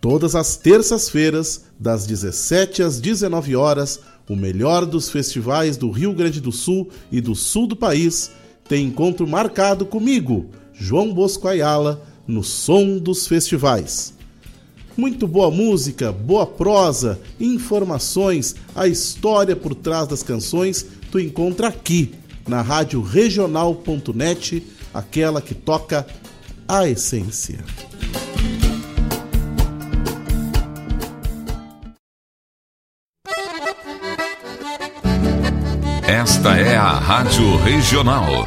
Todas as terças-feiras, das 17 às 19 horas, o melhor dos festivais do Rio Grande do Sul e do sul do país tem encontro marcado comigo, João Bosco Ayala, no Som dos Festivais. Muito boa música, boa prosa, informações, a história por trás das canções tu encontra aqui na rádio regional.net, aquela que toca a essência. Esta é a Rádio Regional.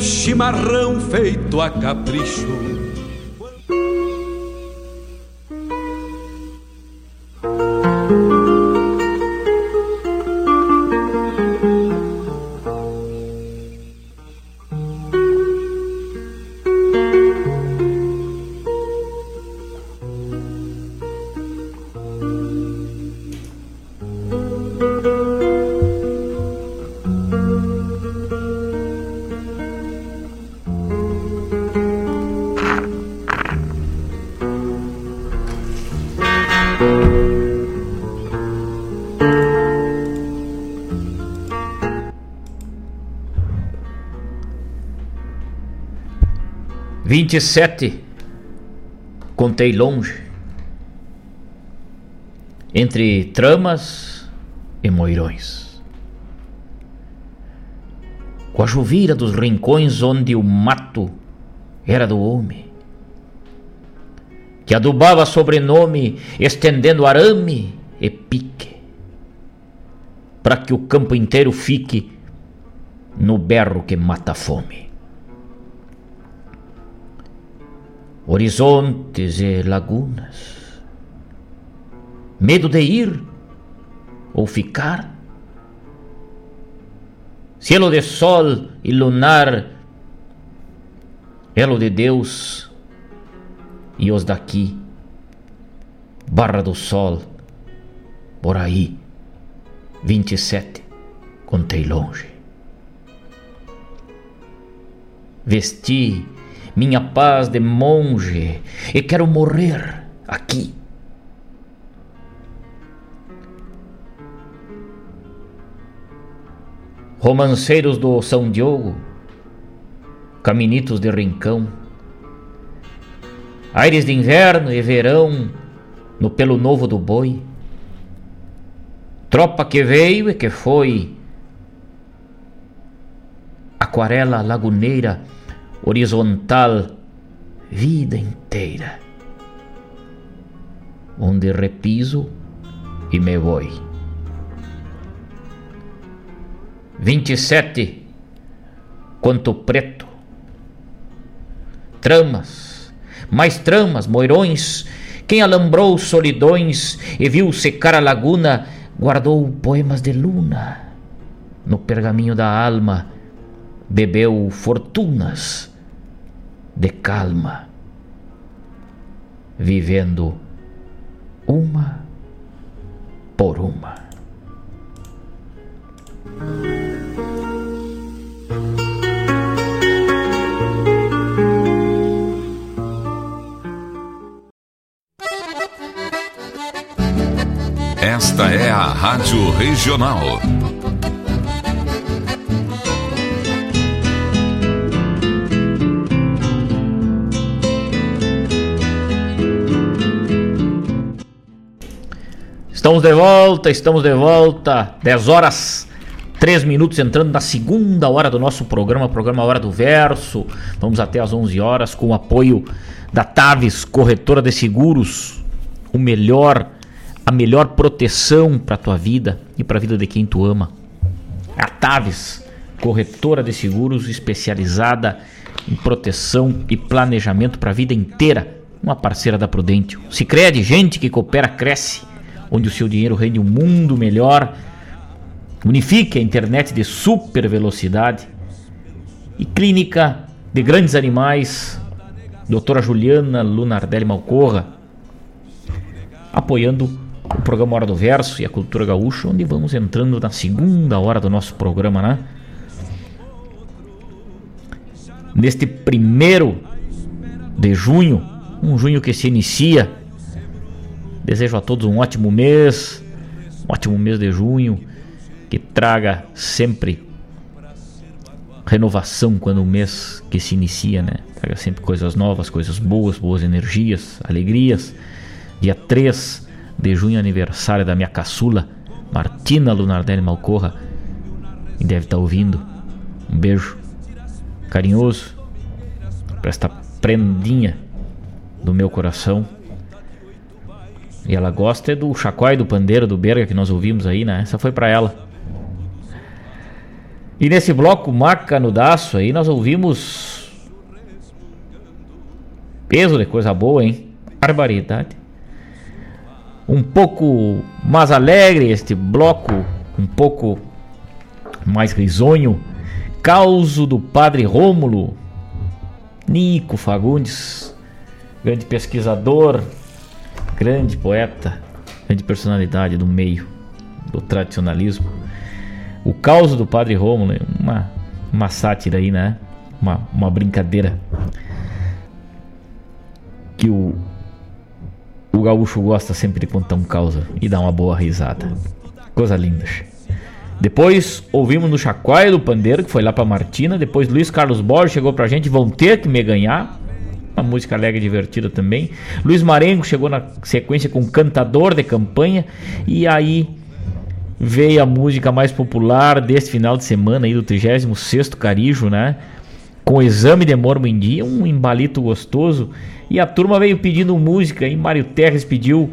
Chimarrão feito a capricho. 27 contei longe entre tramas e moirões. Com a juvira dos rincões onde o mato era do homem, que adubava sobrenome estendendo arame e pique, para que o campo inteiro fique no berro que mata a fome. Horizontes e lagunas, Medo de ir ou ficar? Cielo de sol e lunar, elo de Deus e os daqui, barra do sol, por aí, 27, contei longe. Vesti minha paz de monge e quero morrer aqui. Romanceiros do São Diogo, caminitos de rincão, aires de inverno e verão no pelo novo do boi, tropa que veio e que foi, aquarela laguneira, horizontal, vida inteira, onde repiso e me vou. 27 quanto preto. Tramas, mais tramas, moirões. Quem alambrou solidões e viu secar a laguna, guardou poemas de luna. No pergaminho da alma, bebeu fortunas de calma, vivendo uma por uma. Esta é a Rádio Regional. Estamos de volta, estamos de volta. 10 horas, 3 minutos entrando na segunda hora do nosso programa, programa Hora do Verso. Vamos até às 11 horas com o apoio da Taves, corretora de seguros. O melhor a melhor proteção para tua vida e para a vida de quem tu ama. A Taves, corretora de seguros especializada em proteção e planejamento para a vida inteira, uma parceira da Prudential. Se crede, gente que coopera cresce, onde o seu dinheiro rende um mundo melhor. Unifique a internet de super velocidade e clínica de grandes animais, doutora Juliana Lunardelli Malcorra, apoiando o programa Hora do Verso e a Cultura Gaúcha, onde vamos entrando na segunda hora do nosso programa, né? Neste primeiro de junho, um junho que se inicia. Desejo a todos um ótimo mês, um ótimo mês de junho, que traga sempre renovação quando o mês que se inicia, né? Traga sempre coisas novas, coisas boas, boas energias, alegrias. Dia 3 de junho, aniversário da minha caçula, Martina Lunardelli Malcorra, e deve estar tá ouvindo. Um beijo carinhoso para esta prendinha do meu coração. E ela gosta do chacoalho do pandeiro do Berga que nós ouvimos aí, né? Essa foi para ela. E nesse bloco Maca no Daço aí nós ouvimos peso de coisa boa, hein? Barbaridade um pouco mais alegre este bloco, um pouco mais risonho. Causo do Padre Rômulo, Nico Fagundes, grande pesquisador, grande poeta, grande personalidade do meio do tradicionalismo. O Causo do Padre Rômulo, uma, uma sátira aí, né? Uma, uma brincadeira que o o gaúcho gosta sempre de contar um causa e dar uma boa risada. Coisa linda. Depois ouvimos no Chacoalho do Pandeiro, que foi lá pra Martina. Depois Luiz Carlos Borges chegou pra gente. Vão ter que me ganhar. Uma música alegre e divertida também. Luiz Marengo chegou na sequência com Cantador de Campanha. E aí veio a música mais popular deste final de semana aí do 36º Carijo, né? Com Exame de Dia, um embalito gostoso. E a turma veio pedindo música e Mário Terres pediu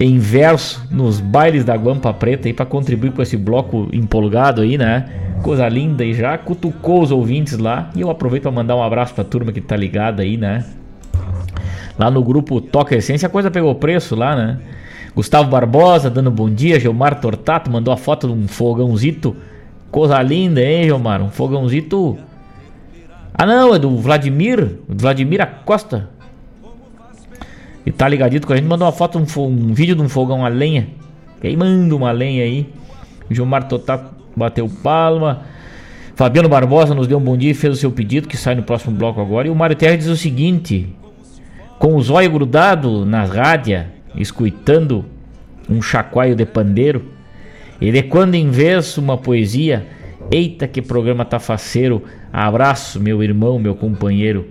em verso nos bailes da Guampa Preta aí para contribuir com esse bloco empolgado aí, né? Coisa linda e já cutucou os ouvintes lá. E eu aproveito para mandar um abraço pra turma que tá ligada aí, né? Lá no grupo Toca Essência a coisa pegou preço lá, né? Gustavo Barbosa dando bom dia, Gilmar Tortato mandou a foto de um fogãozito. Coisa linda, hein, Gilmar? Um fogãozito. Ah, não, é do Vladimir, Vladimir Acosta. E tá ligadito com a gente, mandou uma foto, um, um vídeo de um fogão a lenha. Queimando uma lenha aí. Gilmar Totato bateu palma. Fabiano Barbosa nos deu um bom dia e fez o seu pedido, que sai no próximo bloco agora. E o Mário Terra diz o seguinte: com o zóio grudado na rádia, escutando um chacoalho de pandeiro, e de quando em vez uma poesia, eita que programa tá faceiro, abraço meu irmão, meu companheiro,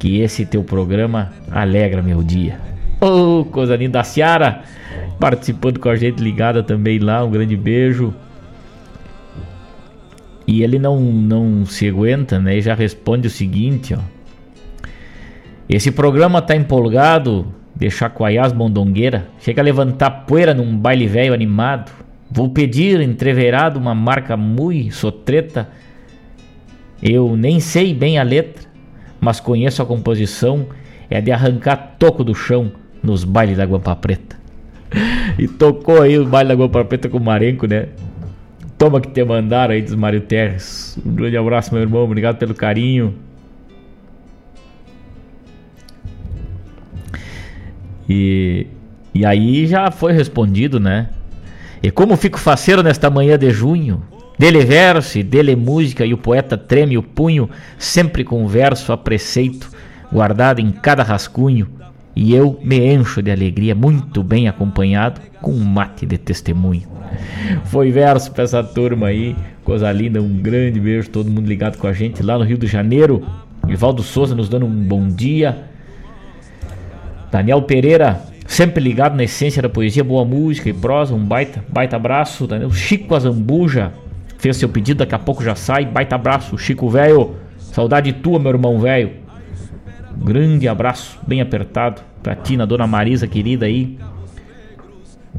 que esse teu programa alegra meu dia. Oh, coisa linda, a Ciara participando com a gente, ligada também lá, um grande beijo. E ele não, não se aguenta, né? E já responde o seguinte, ó. Esse programa tá empolgado de chacoalhar as mondongueiras. Chega a levantar poeira num baile velho animado. Vou pedir entreverado uma marca muito sotreta. Eu nem sei bem a letra, mas conheço a composição. É de arrancar toco do chão nos bailes da Guampa Preta. e tocou aí o baile da Guampa Preta com o Marenco, né? Toma que te mandaram aí dos Mário Terres. Um grande abraço, meu irmão. Obrigado pelo carinho. E, e aí já foi respondido, né? E como fico faceiro nesta manhã de junho, dele verso, dele música, e o poeta treme o punho, sempre com verso a preceito, guardado em cada rascunho, e eu me encho de alegria, muito bem acompanhado, com um mate de testemunho. Foi verso pra essa turma aí, coisa linda, um grande beijo, todo mundo ligado com a gente lá no Rio de Janeiro. Ivaldo Souza nos dando um bom dia. Daniel Pereira, sempre ligado na essência da poesia, boa música e prosa, um baita, baita abraço. Daniel Chico Azambuja fez seu pedido, daqui a pouco já sai. Baita abraço, Chico velho. Saudade tua, meu irmão velho. Grande abraço, bem apertado pra ti, na dona Marisa querida aí.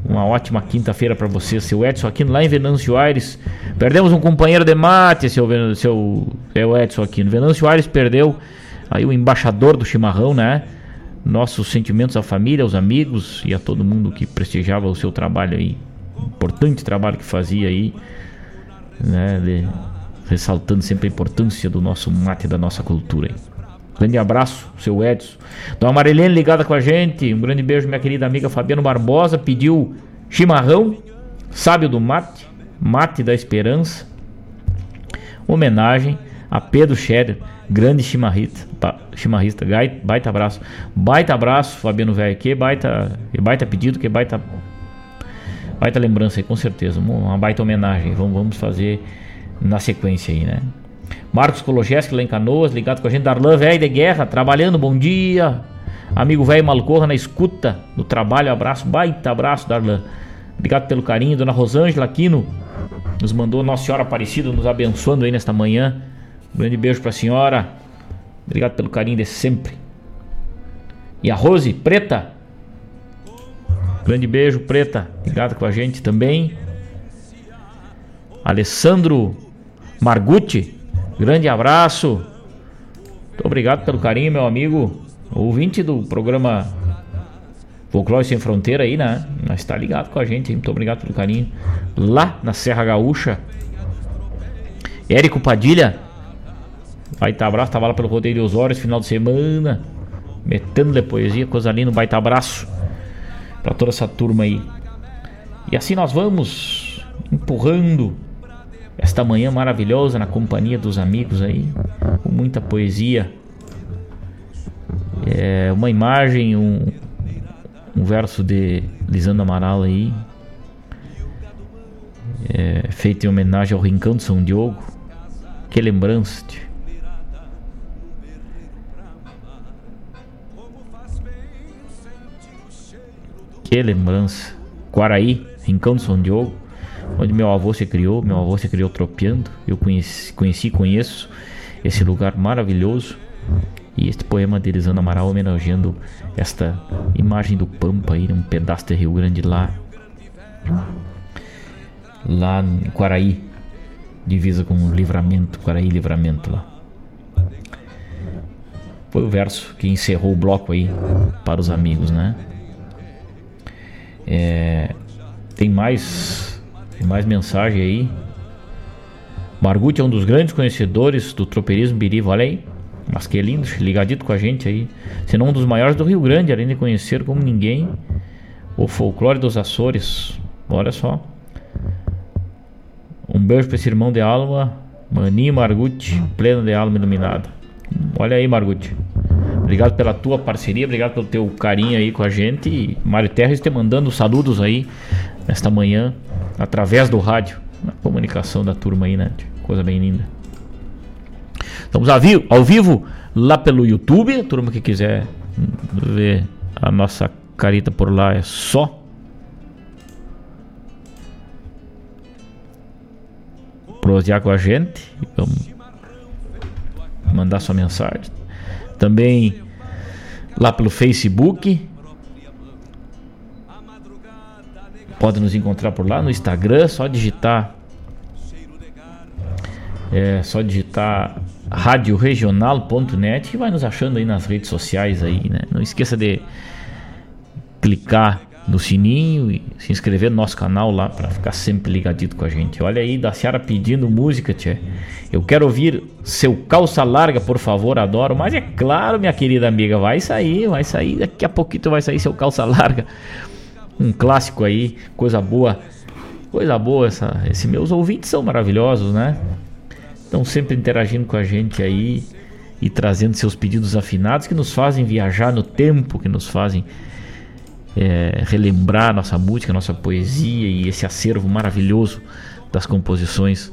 Uma ótima quinta-feira para você, seu Edson Aquino, lá em Venâncio Aires. Perdemos um companheiro de mate, seu, seu, seu Edson Aquino. Venâncio Aires perdeu aí o embaixador do chimarrão, né? Nossos sentimentos à família, aos amigos e a todo mundo que prestigiava o seu trabalho aí. Importante trabalho que fazia aí, né? Ressaltando sempre a importância do nosso mate, da nossa cultura aí. Grande abraço, seu Edson. Dona Marilene ligada com a gente. Um grande beijo, minha querida amiga Fabiano Barbosa. Pediu chimarrão, sábio do mate, mate da esperança. Homenagem a Pedro Scherer, grande chimarrista. Chimarrista, baita abraço. Baita abraço, Fabiano Velho. Que baita, baita pedido, que baita, baita lembrança aí, com certeza. Uma baita homenagem. Vamos, vamos fazer na sequência aí, né? Marcos Kologeski lá em Canoas, ligado com a gente. Darlan Velho de Guerra, trabalhando, bom dia. Amigo velho Malcorra na escuta do trabalho, abraço, baita abraço, Darlan. Obrigado pelo carinho. Dona Rosângela Aquino nos mandou Nossa Senhora Aparecida nos abençoando aí nesta manhã. Um grande beijo pra senhora. Obrigado pelo carinho de sempre. E a Rose Preta. Grande beijo, Preta. Ligado com a gente também. Alessandro Margutti. Grande abraço. Muito obrigado pelo carinho, meu amigo. Ouvinte do programa Folclore Sem Fronteira aí, né? Mas está ligado com a gente. Muito obrigado pelo carinho. Lá na Serra Gaúcha. Érico Padilha. Baita abraço. Tava lá pelo Rodeio de Osório final de semana. Metendo de poesia, coisa linda. Baita abraço para toda essa turma aí. E assim nós vamos empurrando esta manhã maravilhosa na companhia dos amigos aí, com muita poesia. É uma imagem, um, um verso de Lisandro Amaral aí, é, feito em homenagem ao Rincão de São Diogo. Que lembrança. Tio. Que lembrança. Quaraí, Rincão do São Diogo, onde meu avô se criou. Meu avô se criou tropeando. Eu conheci, conheci conheço esse lugar maravilhoso. E este poema de Elisandro Amaral homenageando esta imagem do Pampa aí, um pedaço de Rio Grande lá. Lá em Quaraí, divisa com Livramento, Quaraí Livramento lá. Foi o verso que encerrou o bloco aí para os amigos, né? É, tem mais tem mais mensagem aí. Margutti é um dos grandes conhecedores do tropeirismo birivo, olha aí. Mas que lindo, ligadito com a gente aí. Senão um dos maiores do Rio Grande, além de conhecer como ninguém o folclore dos Açores. Olha só. Um beijo para esse irmão de alma, Maninho Margutti, pleno de alma iluminada. Olha aí, Margutti. Obrigado pela tua parceria, obrigado pelo teu carinho aí com a gente. E Mário Terres te mandando saludos aí nesta manhã, através do rádio. Na comunicação da turma aí, né? Coisa bem linda. Estamos ao vivo, ao vivo lá pelo YouTube. A turma que quiser ver a nossa carita por lá é só prosear com a gente. Vamos mandar sua mensagem. Também lá pelo Facebook. Pode nos encontrar por lá no Instagram, só digitar é só digitar radioregional.net e vai nos achando aí nas redes sociais aí, né? Não esqueça de clicar no sininho e se inscrever no nosso canal lá para ficar sempre ligadito com a gente. Olha aí, da Ciara pedindo música, tchê. Eu quero ouvir seu calça larga, por favor, adoro. Mas é claro, minha querida amiga, vai sair, vai sair. Daqui a pouquinho vai sair seu calça larga. Um clássico aí, coisa boa. Coisa boa, essa, esses meus ouvintes são maravilhosos, né? Estão sempre interagindo com a gente aí e trazendo seus pedidos afinados que nos fazem viajar no tempo, que nos fazem é, relembrar nossa música, nossa poesia e esse acervo maravilhoso das composições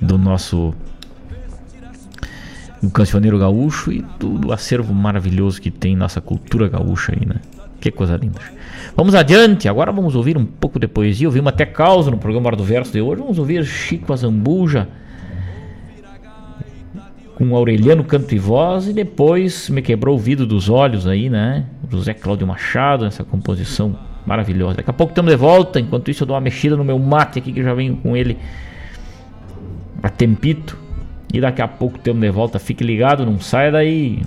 do nosso do cancioneiro gaúcho e do, do, acervo maravilhoso que tem nossa cultura gaúcha aí, né? Que coisa linda. Vamos adiante, agora vamos ouvir um pouco de poesia. Ouvimos até causa no programa Hora do Verso de hoje. Vamos ouvir Chico Azambuja com Aureliano Canto e Voz e depois me quebrou o vidro dos olhos aí, né? José Cláudio Machado, essa composição maravilhosa. Daqui a pouco estamos de volta, enquanto isso eu dou uma mexida no meu mate aqui que já venho com ele a tempito. E daqui a pouco estamos de volta, fique ligado, não saia daí.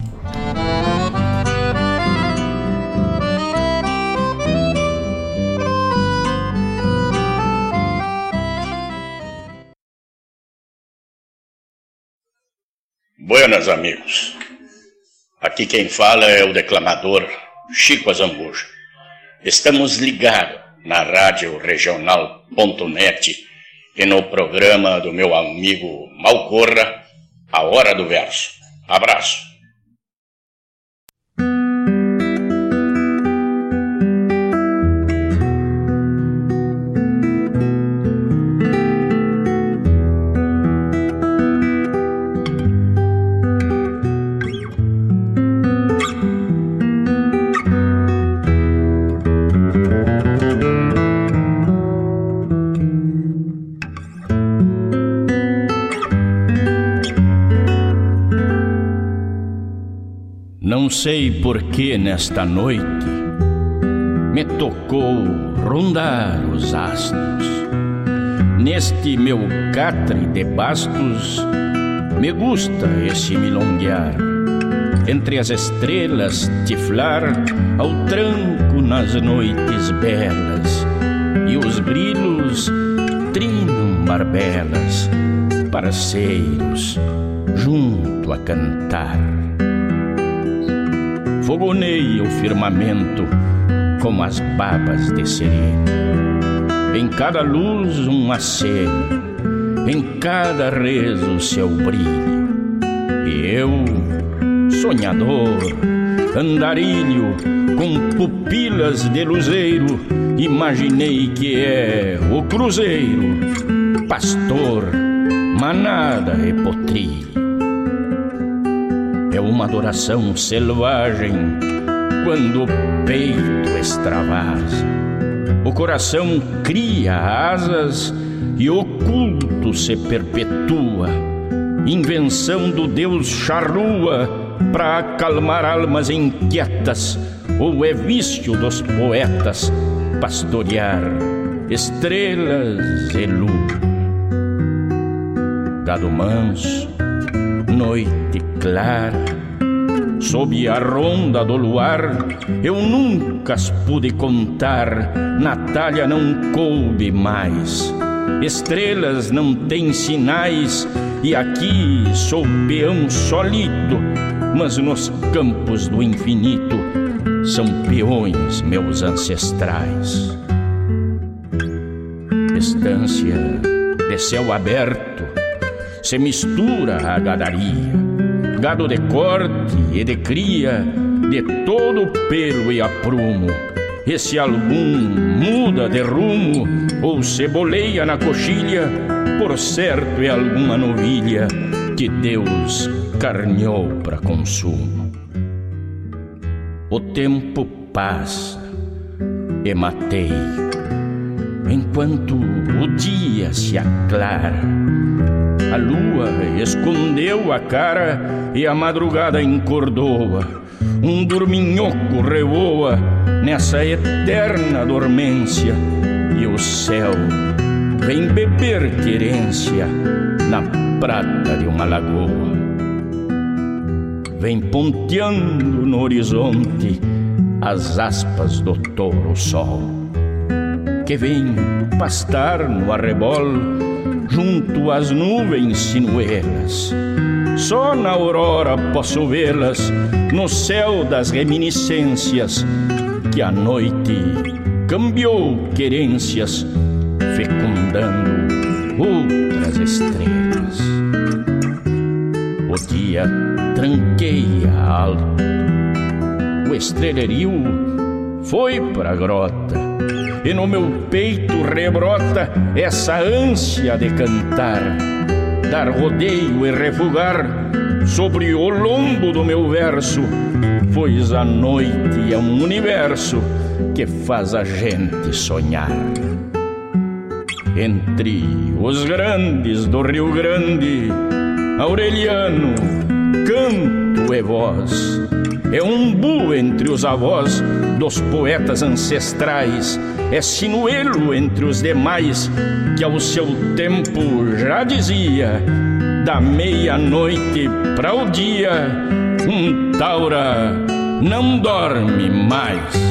Buenas, amigos. Aqui quem fala é o declamador Chico Azambuja. Estamos ligados na rádio regional.net e no programa do meu amigo Malcorra, A Hora do Verso. Abraço. Sei por que nesta noite me tocou rondar os astros. Neste meu catre de bastos, me gusta esse milonguear. Entre as estrelas tiflar ao tranco nas noites belas, e os grilos trinam barbelas, parceiros, junto a cantar fogoneia o firmamento como as babas de sereno. Em cada luz um aceno, em cada rezo seu brilho. E eu, sonhador, andarilho, com pupilas de luzeiro, imaginei que é o cruzeiro, pastor, manada e potrilho é uma adoração selvagem quando o peito extravasa. O coração cria asas e oculto se perpetua, invenção do Deus charrua para acalmar almas inquietas, ou é vício dos poetas pastorear estrelas e lua. Gado manso, noite clara, sob a ronda do luar, eu nunca as pude contar, Natália não coube mais. Estrelas não têm sinais, e aqui sou peão solito, mas nos campos do infinito são peões meus ancestrais. Estância de céu aberto, se mistura a gadaria gado de corte e de cria, de todo pelo e aprumo. E se algum muda de rumo ou ceboleia na coxilha, por certo é alguma novilha que Deus carneou para consumo. O tempo passa e matei, enquanto o dia se aclara. A lua escondeu a cara e a madrugada encordoa. Um dorminhoco revoa nessa eterna dormência e o céu vem beber querência na prata de uma lagoa. Vem ponteando no horizonte as aspas do touro sol, que vem pastar no arrebol junto às nuvens sinuelas só na aurora posso vê-las no céu das reminiscências que a noite cambiou querências, fecundando outras estrelas. O dia tranqueia alto, o estreleriu foi pra grota, e no meu peito rebrota essa ânsia de cantar dar rodeio e refugar sobre o lombo do meu verso, pois a noite é um universo que faz a gente sonhar. Entre os grandes do Rio Grande, Aureliano, canto e voz, é um bu entre os avós dos poetas ancestrais, é sinuelo entre os demais, que ao seu tempo já dizia: da meia-noite para o dia, um taura não dorme mais.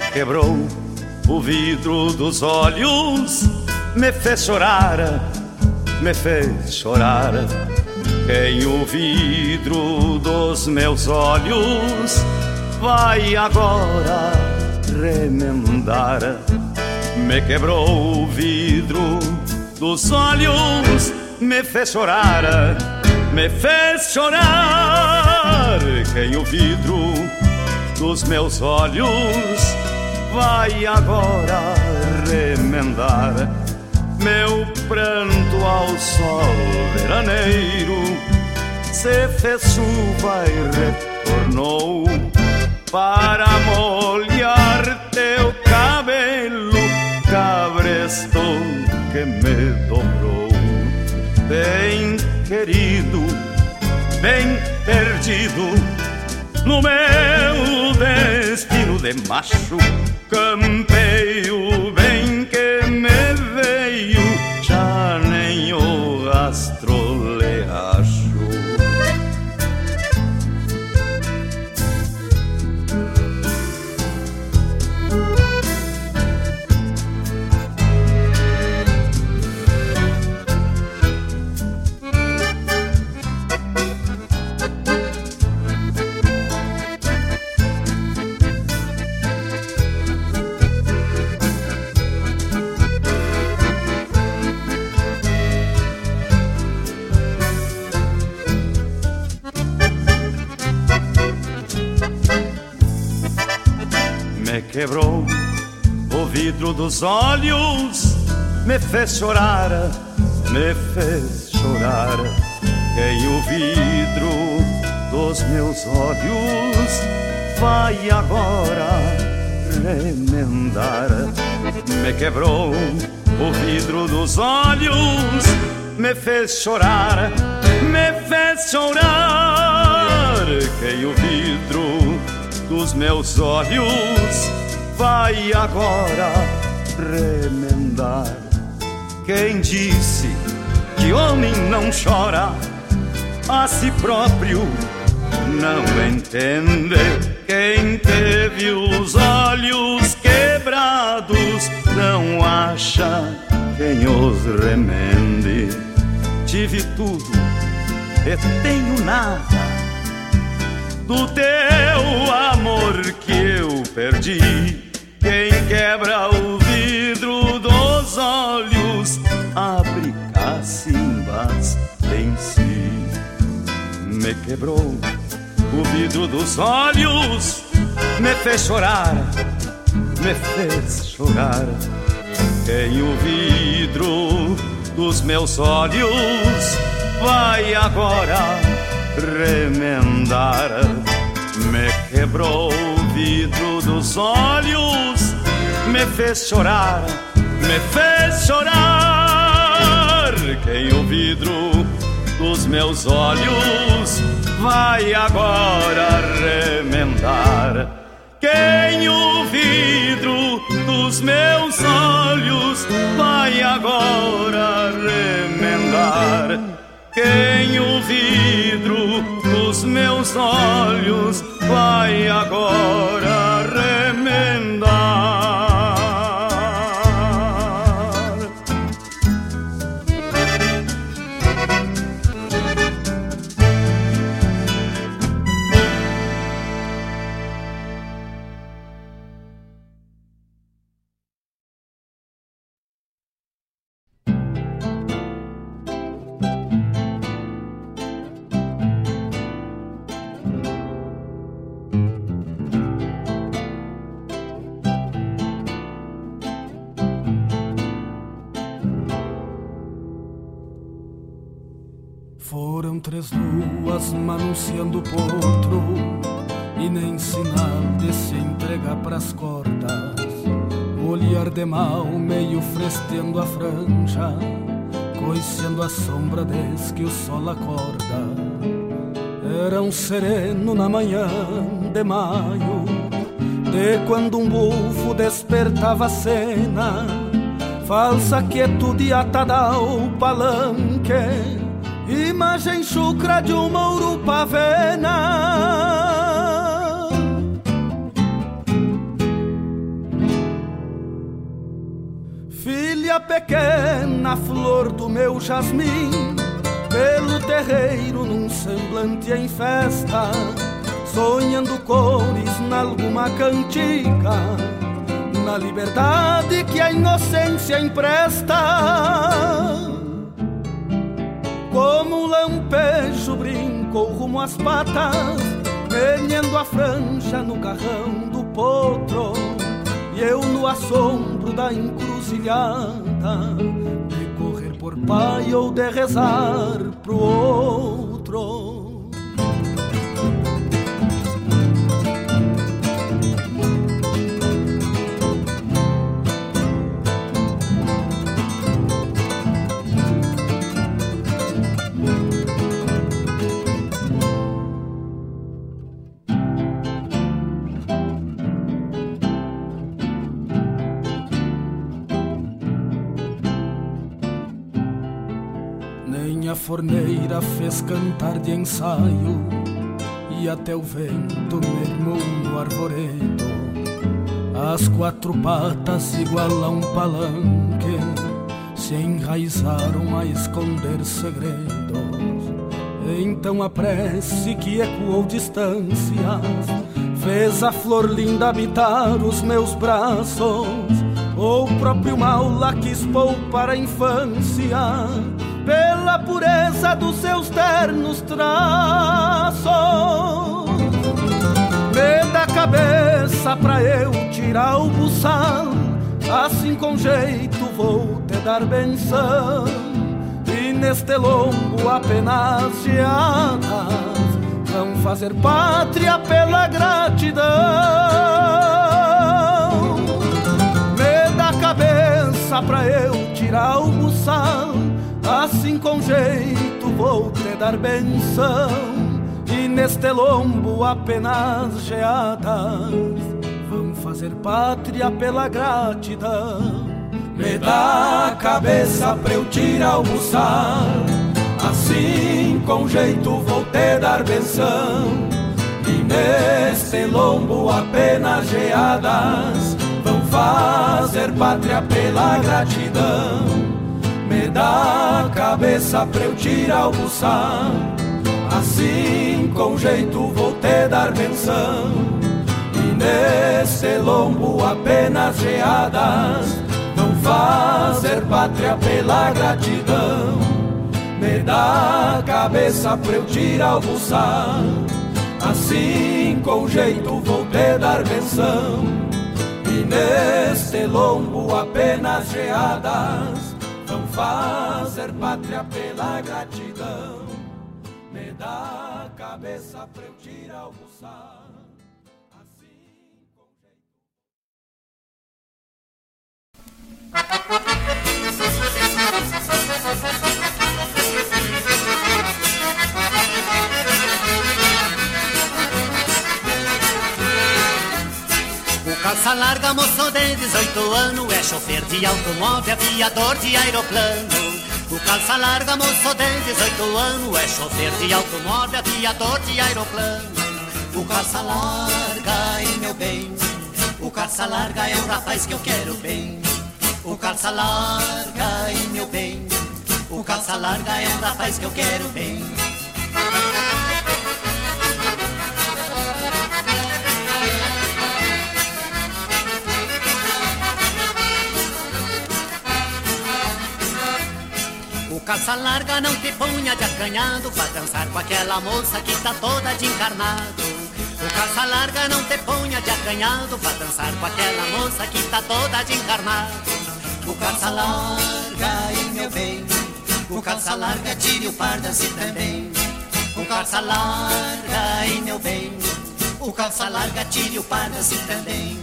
Quebrou o vidro dos olhos, me fez chorar, me fez chorar. Quem o vidro dos meus olhos vai agora remendar. Me quebrou o vidro dos olhos, me fez chorar, me fez chorar. Quem o vidro dos meus olhos vai agora remendar meu pranto ao sol veraneiro. Se fez chuva e retornou para molhar teu cabelo, cabresto que me dobrou. Bem querido, bem perdido no meu destino de macho, campeio bem que me quebrou o vidro dos olhos, me fez chorar, me fez chorar. Quem o vidro dos meus olhos vai agora remendar. Me quebrou o vidro dos olhos, me fez chorar, me fez chorar. Quem o vidro dos meus olhos vai agora remendar. Quem disse que homem não chora a si próprio não entende. Quem teve os olhos quebrados não acha quem os remende. Tive tudo e tenho nada do teu amor que eu perdi. Quem quebra o vidro dos olhos abre cacimbas em si. Me quebrou o vidro dos olhos, me fez chorar, me fez chorar. Quem o vidro dos meus olhos vai agora remendar. Me quebrou vidro dos olhos, me fez chorar, me fez chorar. Quem o vidro dos meus olhos vai agora remendar. Quem o vidro dos meus olhos vai agora remendar. Quem o vidro dos meus olhos vai agora três luas manunciando potro E nem sinal de se entregar pras cordas. O olhar de mal meio fresteando a franja Coiceando a sombra desde que o sol acorda. Era um sereno na manhã de maio De quando um bufo despertava a cena. Falsa quietude atada ao palanque Imagem chucra de uma urupavena Filha pequena, flor do meu jasmim Pelo terreiro num semblante em festa Sonhando cores nalguma cantiga Na liberdade que a inocência empresta como um lampejo brincou rumo às patas, ganhando a franja no carrão do potro, e eu no assombro da encruzilhada, de correr por pai ou de rezar pro outro. Forneira fez cantar de ensaio e até o vento mermou no arvoredo. As quatro patas igual a um palanque se enraizaram a esconder segredos. Então a prece que ecoou distâncias fez a flor linda habitar os meus braços. Ou o próprio mal lá quis poupar a infância pela pureza dos seus ternos traços. Me dá cabeça pra eu tirar o buçal, assim com jeito vou te dar benção. E neste lombo apenas geadas vão fazer pátria pela gratidão. Me dá cabeça pra eu tirar o buçal Assim com jeito vou te dar benção E neste lombo apenas geadas Vão fazer pátria pela gratidão. Me dá a cabeça pra eu o buçal Assim com jeito vou te dar benção E neste lombo apenas geadas Vão fazer pátria pela gratidão me dá a cabeça pra eu o buçal Assim com jeito vou te dar benção. E nesse lombo apenas geadas Vão fazer pátria pela gratidão. Me dá a cabeça pra eu o buçal Assim com jeito vou te dar benção. E neste lombo apenas geadas fazer pátria pela gratidão. Me dá a cabeça pra eu tirar o buçal. O calça larga, moço de 18 anos, é chofer de automóvel, aviador de aeroplano. O calça larga, moço de 18 anos, é chofer de automóvel, aviador de aeroplano. O calça larga, e meu bem, o calça larga é um rapaz que eu quero bem. O calça larga, e meu bem, o calça larga é um rapaz que eu quero bem. Calça larga não te punha de acanhado Pra dançar com aquela moça que tá toda de encarnado. O calça larga não te punha de acanhado Pra dançar com aquela moça que tá toda de encarnado. O calça larga, e meu bem O calça larga tire o par dance também. O calça larga, e meu bem O calça larga tire o par dance também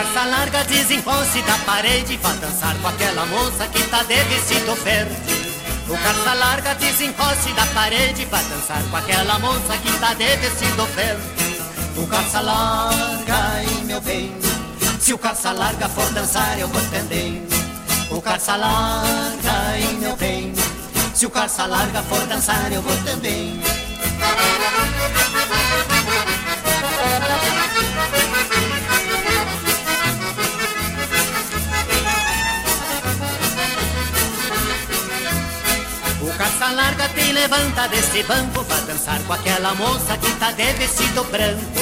O calça larga desencoste da parede Vai dançar com aquela moça que tá de vestido verde. O calça larga desencoste da parede Vai dançar com aquela moça que tá de vestido verde. O calça larga, e meu bem? Se o calça larga for dançar eu vou também. O calça larga, e meu bem? Se o calça larga for dançar eu vou também O calça larga te levanta desse banco Pra dançar com aquela moça que tá de vestido branco.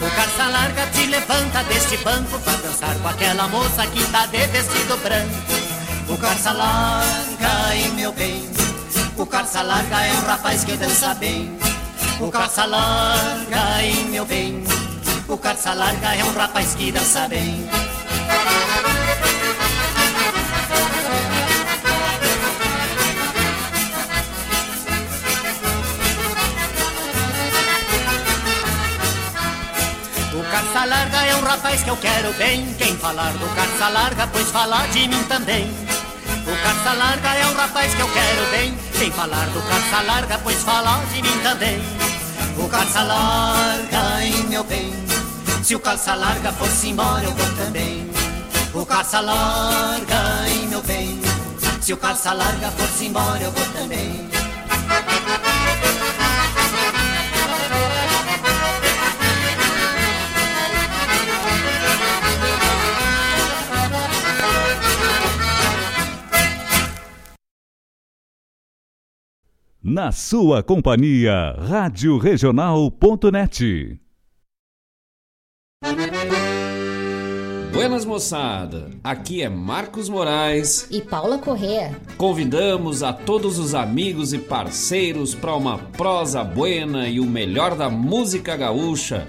O calça larga te levanta desse banco Pra dançar com aquela moça que tá de vestido branco. O calça larga, e meu bem? O calça larga é um rapaz que dança bem. O calça larga, e meu bem? O calça larga é um rapaz que dança bem calça larga é um rapaz que eu quero bem. Quem falar do calça larga, pois falar de mim também. O calça larga é um rapaz que eu quero bem. Quem falar do calça larga, pois falar de mim também. O calça larga, hein, meu bem? Se o calça larga fosse embora, eu vou também. O calça larga, hein, meu bem? Se o calça larga fosse embora, eu vou também. Na sua companhia, Rádio Regional.net. Buenas moçada, aqui é Marcos Moraes e Paula Correa. Convidamos a todos os amigos e parceiros para uma prosa buena e o melhor da música gaúcha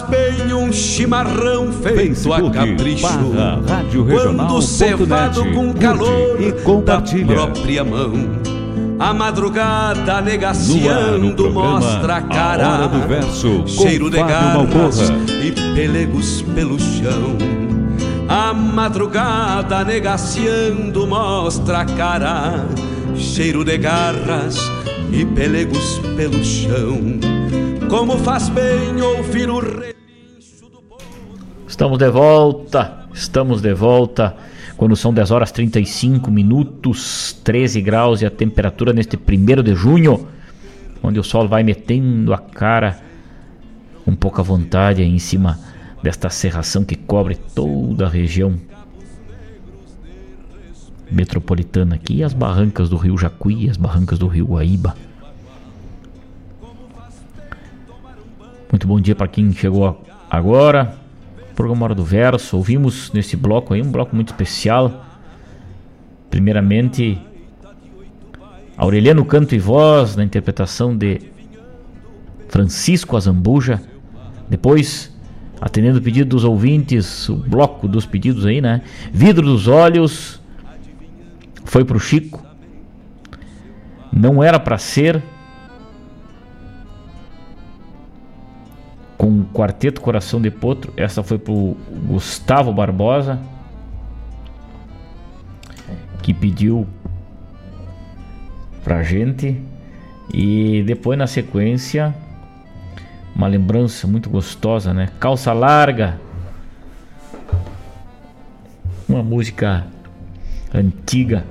Bem um chimarrão feito Facebook, a capricho. Rádio Quando cevado com calor e da própria mão. A madrugada negaciando mostra a cara. A hora do verso, cheiro de garras e pelegos pelo chão. A madrugada negaciando mostra a cara. Cheiro de garras e pelegos pelo chão como faz bem ouvir o relincho do Estamos de volta, estamos de volta. Quando são 10 horas 35 minutos, 13 graus e a temperatura neste primeiro de junho, onde o sol vai metendo a cara com pouca vontade em cima desta serração que cobre toda a região metropolitana aqui, as barrancas do rio Jacuí, as barrancas do rio Guaíba. Muito bom dia para quem chegou agora. Programa Hora do Verso. Ouvimos nesse bloco aí um bloco muito especial. Primeiramente, Aureliano Canto e Voz, na interpretação de Francisco Azambuja. Depois, atendendo o pedido dos ouvintes, o bloco dos pedidos aí, né? Vidro dos Olhos foi pro Chico. Não era para ser com o Quarteto Coração de Potro. Essa foi pro Gustavo Barbosa, que pediu pra gente. E depois na sequência, uma lembrança muito gostosa, né? Calça larga. Uma música antiga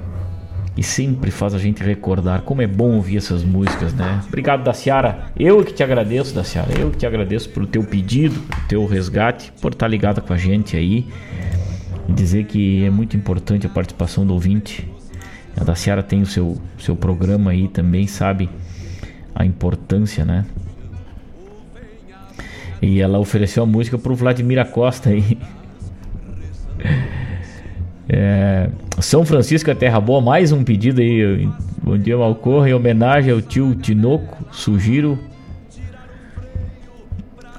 e sempre faz a gente recordar como é bom ouvir essas músicas, né? Obrigado, Daciara. Eu que te agradeço, Daciara. Eu que te agradeço pelo teu pedido, pelo teu resgate, por estar ligada com a gente aí. Dizer que é muito importante a participação do ouvinte. A Daciara tem o seu, seu programa aí também, sabe a importância, né? E ela ofereceu a música pro Vladimir Acosta aí. É, São Francisco é terra boa, mais um pedido aí. Bom dia, Malcorra, em homenagem ao tio Tinoco. Sugiro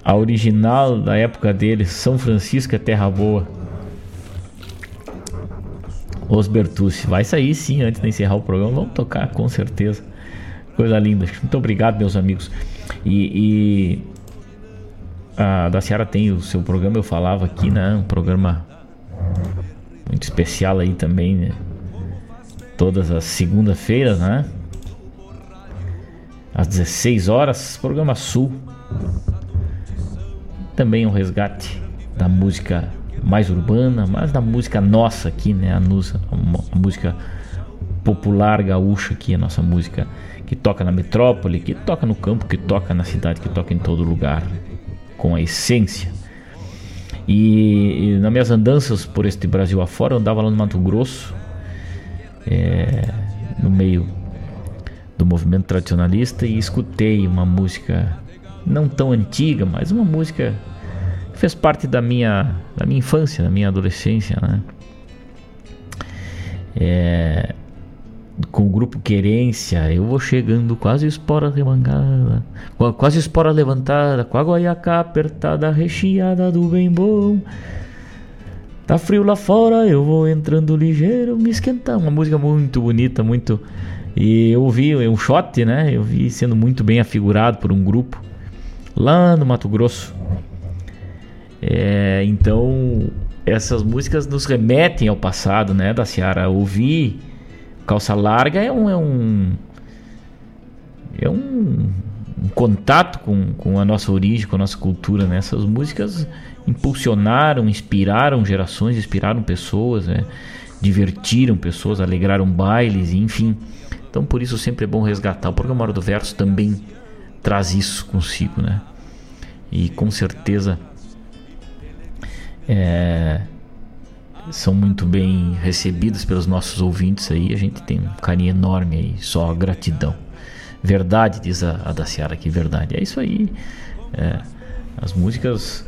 a original da época dele, São Francisco é terra boa. Os Bertucci, vai sair sim antes de encerrar o programa. Vamos tocar com certeza. Coisa linda. Muito obrigado, meus amigos. E, e a da Seara tem o seu programa, eu falava aqui, né? Um programa muito especial aí também, né? Todas as segundas-feiras, né? Às 16 horas, programa Sul. Também um resgate da música mais urbana, mas da música nossa aqui, né? A, nossa, a música popular gaúcha aqui, a nossa música que toca na metrópole, que toca no campo, que toca na cidade, que toca em todo lugar, com a essência e, e, nas minhas andanças por este Brasil afora, eu andava lá no Mato Grosso, é, no meio do movimento tradicionalista, e escutei uma música não tão antiga, mas uma música que fez parte da minha, da minha infância, da minha adolescência, né? É, com o grupo Querência, eu vou chegando quase espora remangada, quase espora levantada, com a guaiaca apertada, recheada do bem bom. Tá frio lá fora, eu vou entrando ligeiro, me esquentar. Uma música muito bonita, muito. E eu vi um shot, né? Eu vi sendo muito bem afigurado por um grupo lá no Mato Grosso. É, então, essas músicas nos remetem ao passado, né, da Ciara. Ouvir Calça larga é um. É um, é um, um contato com, com a nossa origem, com a nossa cultura. Né? Essas músicas impulsionaram, inspiraram gerações, inspiraram pessoas, né? divertiram pessoas, alegraram bailes, enfim. Então por isso sempre é bom resgatar. O programa do Verso também traz isso consigo, né? E com certeza é, são muito bem recebidas pelos nossos ouvintes aí. A gente tem um carinho enorme aí, só gratidão. Verdade, diz a, a Daciara aqui, verdade. É isso aí. É, as músicas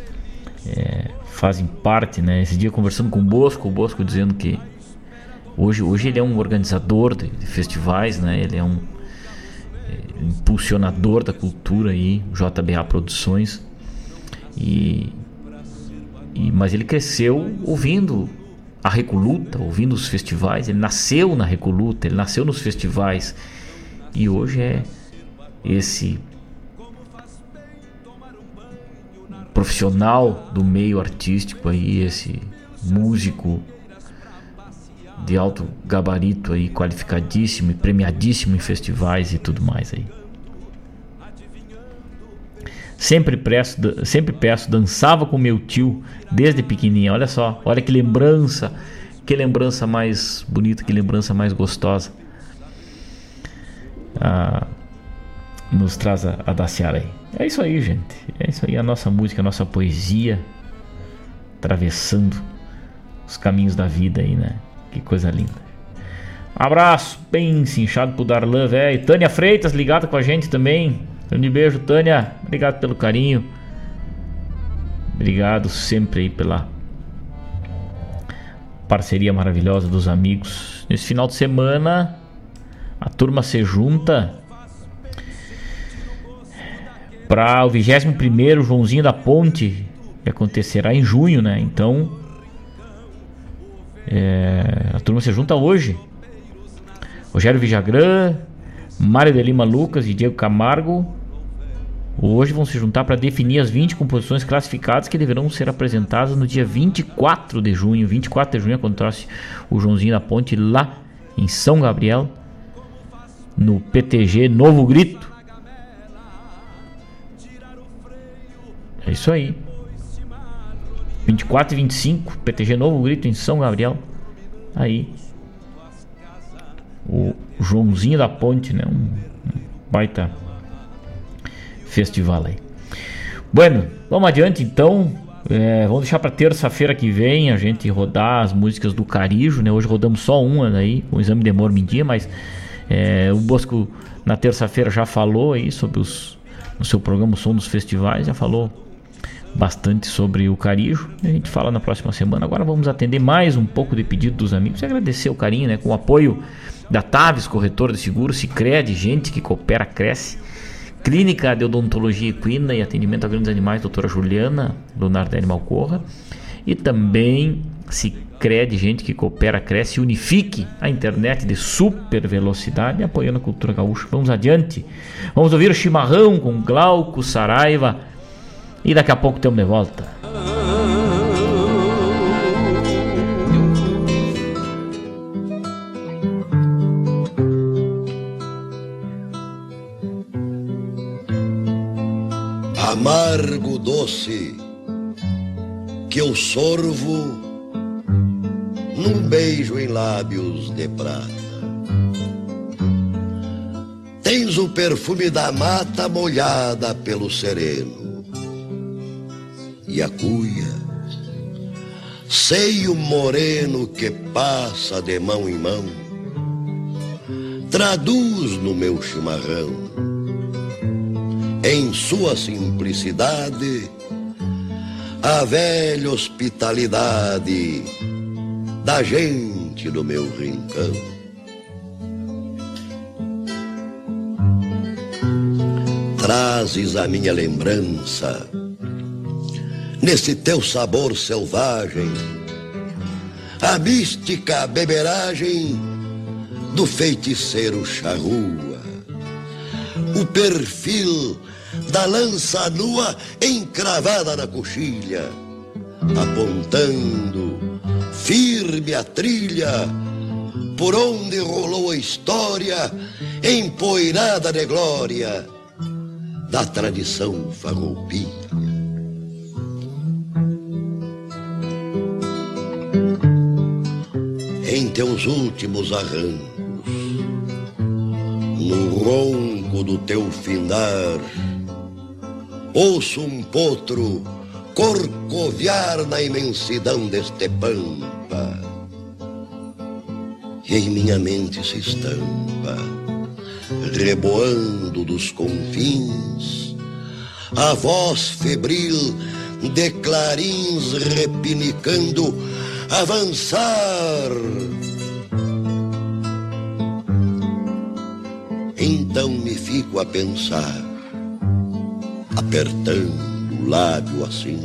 é, fazem parte, né? Esse dia conversando com o Bosco, o Bosco dizendo que hoje, hoje ele é um organizador de, de festivais, né? Ele é um é, impulsionador da cultura aí, JBA Produções. E, e, mas ele cresceu ouvindo a Recoluta, ouvindo os festivais. Ele nasceu na Recoluta, ele nasceu nos festivais e hoje é esse profissional do meio artístico aí, esse músico de alto gabarito aí, qualificadíssimo e premiadíssimo em festivais e tudo mais aí. Sempre, preço, sempre peço, dançava com meu tio desde pequenininha. Olha só, olha que lembrança, que lembrança mais bonita, que lembrança mais gostosa. Ah, nos traz a, a Daciara aí. É isso aí, gente. É isso aí, a nossa música, a nossa poesia atravessando os caminhos da vida aí, né? Que coisa linda. Abraço bem cinchado pro Darlan, velho. Tânia Freitas ligada com a gente também. Grande beijo, Tânia. Obrigado pelo carinho. Obrigado sempre aí pela parceria maravilhosa dos amigos. Nesse final de semana, a turma se junta para o 21 Joãozinho da Ponte, que acontecerá em junho, né? Então, é, a turma se junta hoje. Rogério Vijagrã, Mário de Lima Lucas e Diego Camargo Hoje vão se juntar para definir as 20 composições classificadas que deverão ser apresentadas no dia 24 de junho. 24 de junho acontece o Joãozinho da Ponte lá em São Gabriel, no PTG Novo Grito. É isso aí. 24 e 25, PTG Novo Grito em São Gabriel. Aí. O Joãozinho da Ponte, né? Um, baita festival aí. Bueno, vamos adiante então. É, vamos deixar para terça-feira que vem a gente rodar as músicas do Carijo, né? Hoje rodamos só uma aí, com o exame de mormindia, mas é, o Bosco na terça-feira já falou aí sobre os no seu programa o Som dos Festivais, já falou bastante sobre o Carijo. A gente fala na próxima semana. Agora vamos atender mais um pouco de pedido dos amigos e agradecer o carinho, né? Com o apoio da Taves, corretor de seguros, Cicred, gente que coopera, cresce. Clínica de Odontologia Equina e Atendimento a Grandes Animais, doutora Juliana Leonardo Animal Corra. E também Cicred, gente que coopera, cresce, unifique a internet de super velocidade, apoiando a cultura gaúcha. Vamos adiante. Vamos ouvir o chimarrão com Glauco Saraiva. E daqui a pouco temos de volta. Amargo doce que eu sorvo num beijo em lábios de prata. Tens o perfume da mata molhada pelo sereno e a cuia, seio moreno que passa de mão em mão, traduz no meu chimarrão em sua simplicidade, a velha hospitalidade da gente do meu rincão. Trazes a minha lembrança nesse teu sabor selvagem, a mística beberagem do feiticeiro charrua, o perfil da lança nua encravada na coxilha, apontando firme a trilha por onde rolou a história empoeirada de glória da tradição farroupilha. Em teus últimos arrancos, no ronco do teu findar, ouço um potro corcoviar na imensidão deste pampa. E em minha mente se estampa, reboando dos confins, a voz febril de clarins repinicando, avançar. Então me fico a pensar apertando o lábio assim,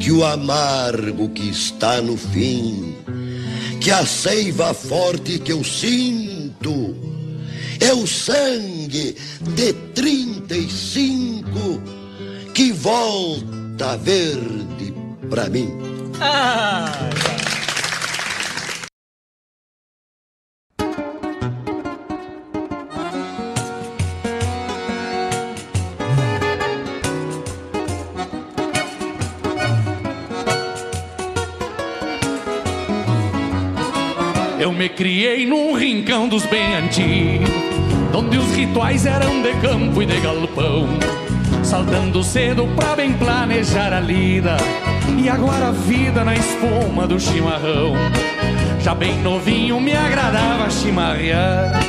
que o amargo que está no fim, que a seiva forte que eu sinto, é o sangue de trinta e cinco que volta verde pra mim. Ah, me criei num rincão dos bem antigos, onde os rituais eram de campo e de galpão. Saltando cedo pra bem planejar a lida, e agora a vida na espuma do chimarrão. Já bem novinho me agradava chimarrear,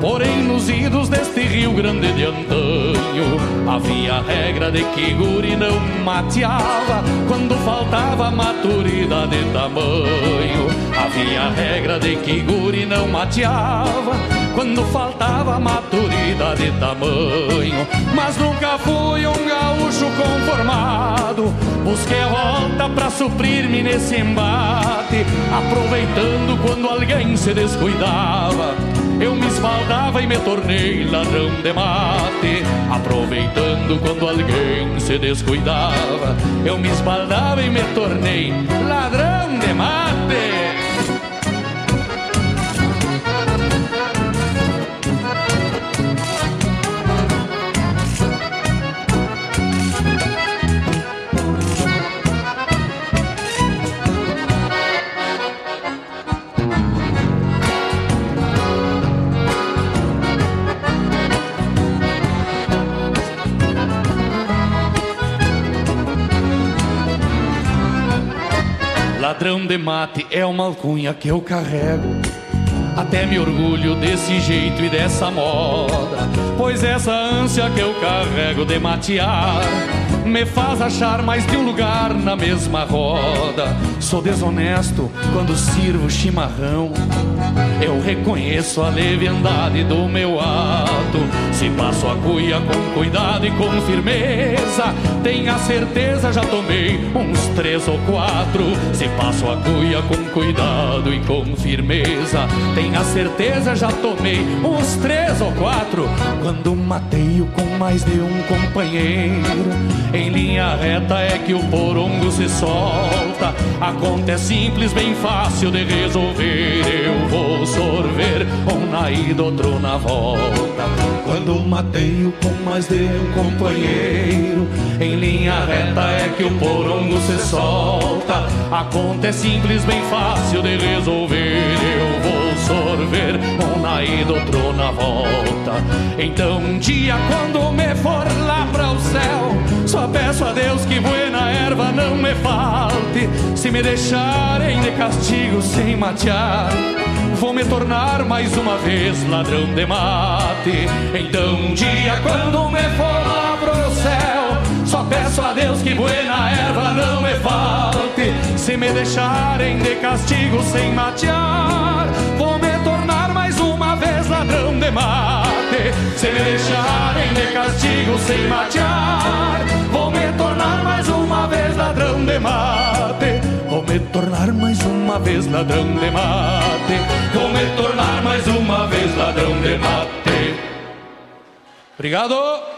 porém nos idos deste Rio Grande de antanho havia a regra de que guri não mateava quando faltava maturidade de tamanho. Havia regra de que guri não mateava quando faltava maturidade de tamanho. Mas nunca fui um gaúcho conformado. Busquei a volta pra suprir-me nesse embate, aproveitando quando alguém se descuidava. eu me esbaldava e me tornei ladrão de mate. Aproveitando quando alguém se descuidava, eu me esbaldava e me tornei ladrão de mate. Ladrão de mate é uma alcunha que eu carrego. Até me orgulho desse jeito e dessa moda. Pois essa ânsia que eu carrego de matear me faz achar mais de um lugar na mesma roda. Sou desonesto quando sirvo chimarrão. Eu reconheço a leviandade do meu ato. Se passo a cuia com cuidado e com firmeza, tenha certeza já tomei uns três ou quatro. Se passo a cuia com cuidado e com firmeza, tenha certeza já tomei uns três ou quatro. Quando mateio com mais de um companheiro, em linha reta é que o porongo se solta. A conta é simples, bem fácil de resolver. Eu vou sorver um na ida, outro na volta. Quando mateio com mais de um companheiro, em linha reta é que o porongo se solta. A conta é simples, bem fácil de resolver. Eu vou sorver um na ida, outro na volta. Então um dia quando me for lá para o céu, só peço a Deus que buena erva não me falte. Se me deixarem de castigo sem matear, vou me tornar mais uma vez ladrão de mate. Então um dia quando me for lá pro céu, só peço a Deus que buena erva não me falte. Se me deixarem de castigo sem matear, vou ladrão de mate. Se me deixarem de castigo sem matear, vou me tornar mais uma vez ladrão de mate. Vou me tornar mais uma vez ladrão de mate. Vou me tornar mais uma vez ladrão de mate. Obrigado.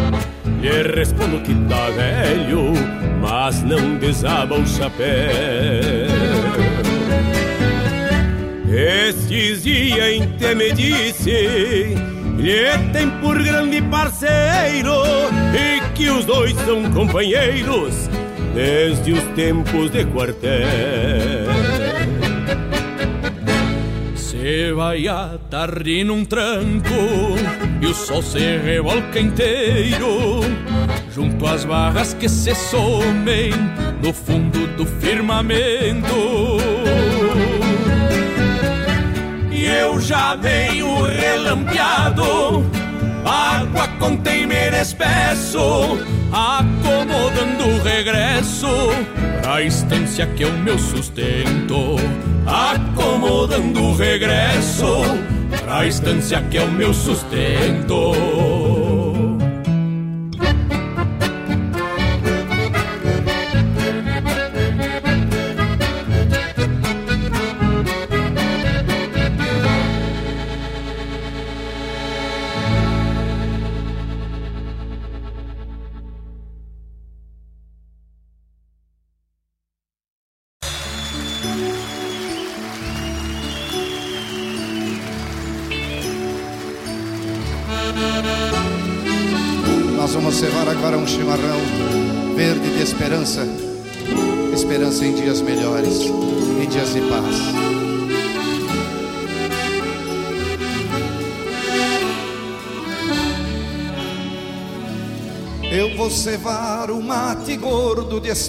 Lhe respondo que tá velho, mas não desaba o chapéu. Estes dias em me disse lhe tem por grande parceiro e que os dois são companheiros desde os tempos de quartel. Vai a tarde num tranco e o sol se revolca inteiro junto às barras que se somem no fundo do firmamento. E eu já venho relampeado, água com temer espesso, acomodando o regresso pra estância que é o meu sustento. Acomodando o regresso pra estância que é o meu sustento.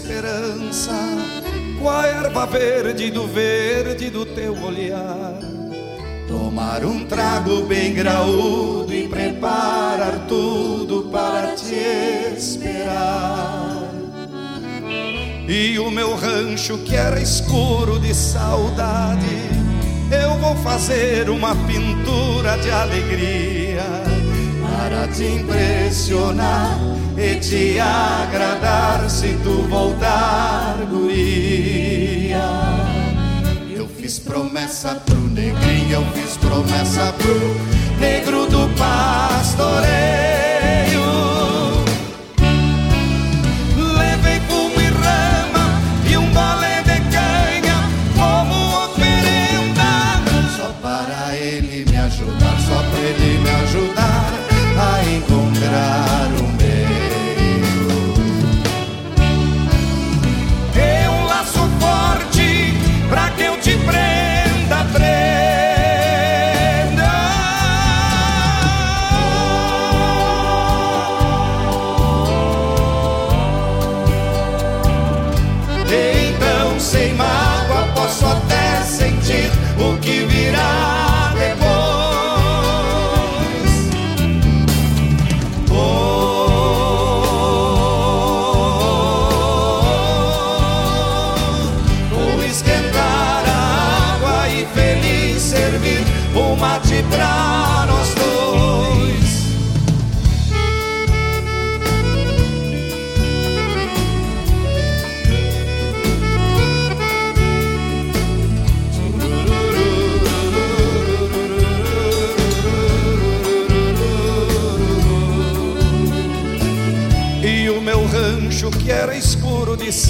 Esperança com a erva verde do verde do teu olhar. Tomar um trago bem graúdo e preparar tudo para te esperar. E o meu rancho que era escuro de saudade, eu vou fazer uma pintura de alegria para te impressionar e te agradar se tu voltar, guria. Eu fiz promessa pro negrinho, eu fiz promessa pro negro do pastoreio. Levei fumo e rama e um bolé de canha como oferenda. Só para ele me ajudar, só para ele me ajudar a encontrar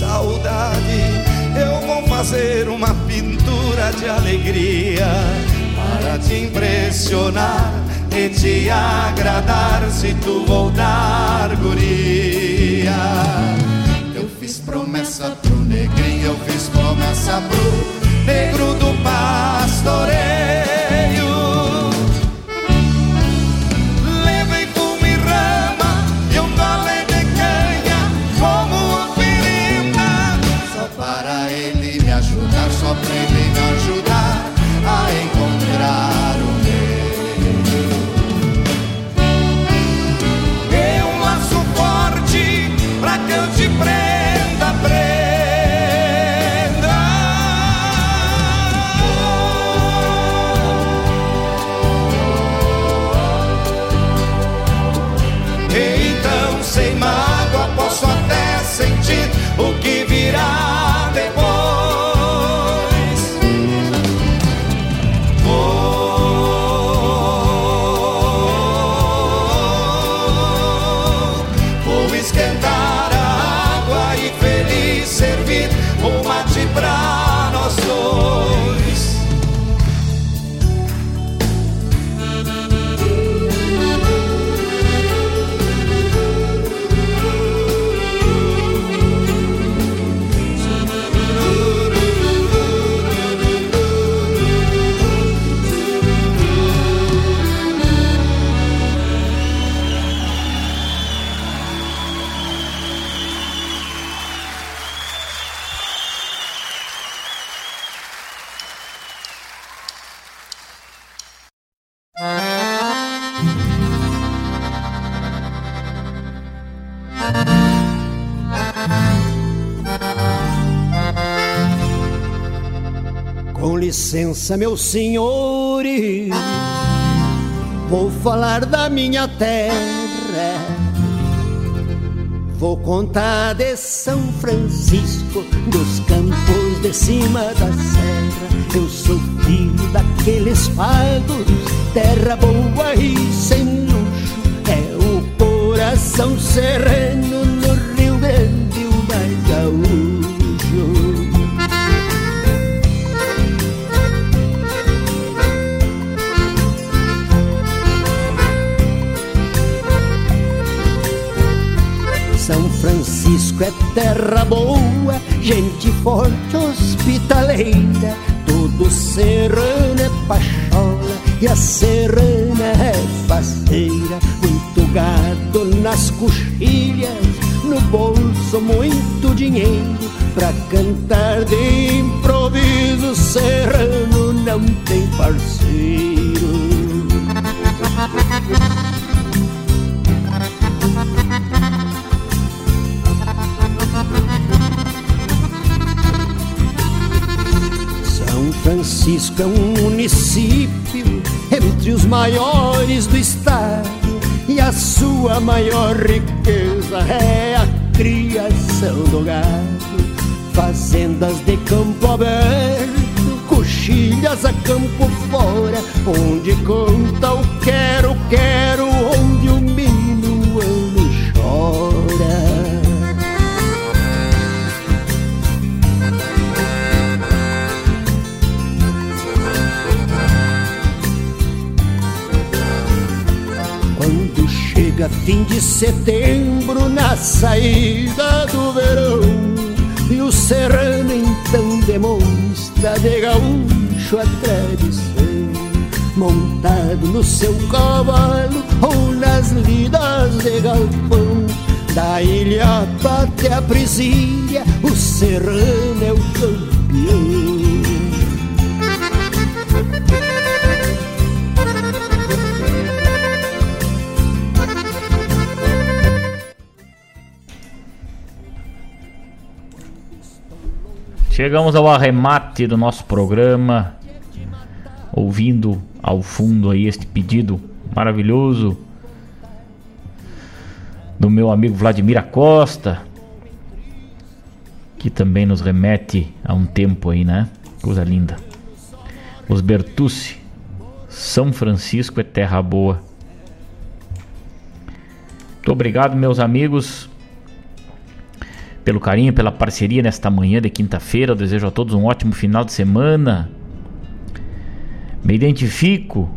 saudade, eu vou fazer uma pintura de alegria para te impressionar e te agradar se tu voltar, guria. Eu fiz promessa pro negrinho, eu fiz promessa pro negro do pastoreio. Licença, meus senhores, vou falar da minha terra. Vou contar de São Francisco, dos campos de cima da serra. Eu sou filho daqueles pagos, terra boa e sem luxo. É o coração sereno São Francisco é terra boa, gente forte, hospitaleira. Todo serrano é pachola e a serrana é faceira. Muito gado nas coxilhas, no bolso muito dinheiro. Pra cantar de improviso, serrano não tem parceiro. Francisco é um município entre os maiores do estado e a sua maior riqueza é a criação do gado. Fazendas de campo aberto, coxilhas a campo fora, onde conta o quero, quero, chega fim de setembro, na saída do verão, e o serrano então demonstra de gaúcho a tradição. Montado no seu cavalo ou nas lidas de galpão, da ilha até a presília, o serrano é o campeão. Chegamos ao arremate do nosso programa, ouvindo ao fundo aí este pedido maravilhoso do meu amigo Vladimir Acosta, que também nos remete a um tempo aí, né? Coisa linda. Os Bertucci, São Francisco é terra boa. Muito obrigado, meus amigos, pelo carinho, pela parceria nesta manhã de quinta-feira. Desejo a todos um ótimo final de semana. Me identifico.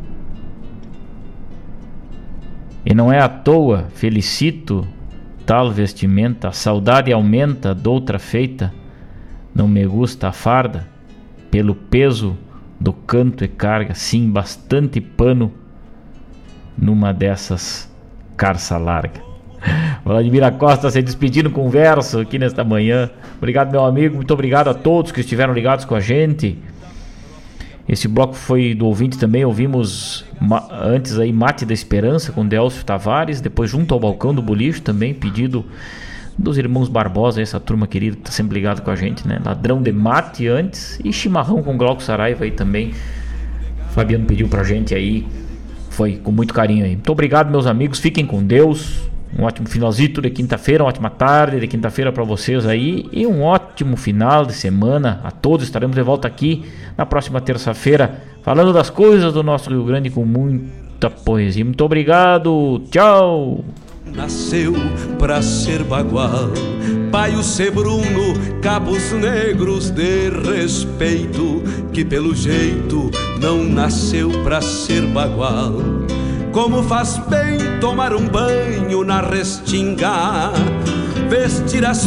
E não é à toa, felicito tal vestimenta. A saudade aumenta, doutra feita. Não me gusta a farda, pelo peso do canto e carga, sim, bastante pano numa dessas carça larga. Vladimir Costa se despedindo com verso aqui nesta manhã. Obrigado, meu amigo. Muito obrigado a todos que estiveram ligados com a gente. Esse bloco foi do ouvinte também. Ouvimos antes aí Mate da Esperança com Delcio Tavares. Depois, junto ao balcão do Bolicho, também pedido dos irmãos Barbosa, essa turma querida que está sempre ligado com a gente, né? Ladrão de Mate antes e Chimarrão com Glauco Saraiva aí também. Fabiano pediu pra gente aí. Foi com muito carinho aí. Muito obrigado, meus amigos. Fiquem com Deus. Um ótimo finalzito de quinta-feira, uma ótima tarde de quinta-feira para vocês aí e um ótimo final de semana a todos. Estaremos de volta aqui na próxima terça-feira falando das coisas do nosso Rio Grande com muita poesia. Muito obrigado, tchau! Nasceu pra ser bagual, pai o ser Bruno, cabos negros de respeito, que pelo jeito não nasceu pra ser bagual. Como faz bem tomar um banho na restinga, vestir as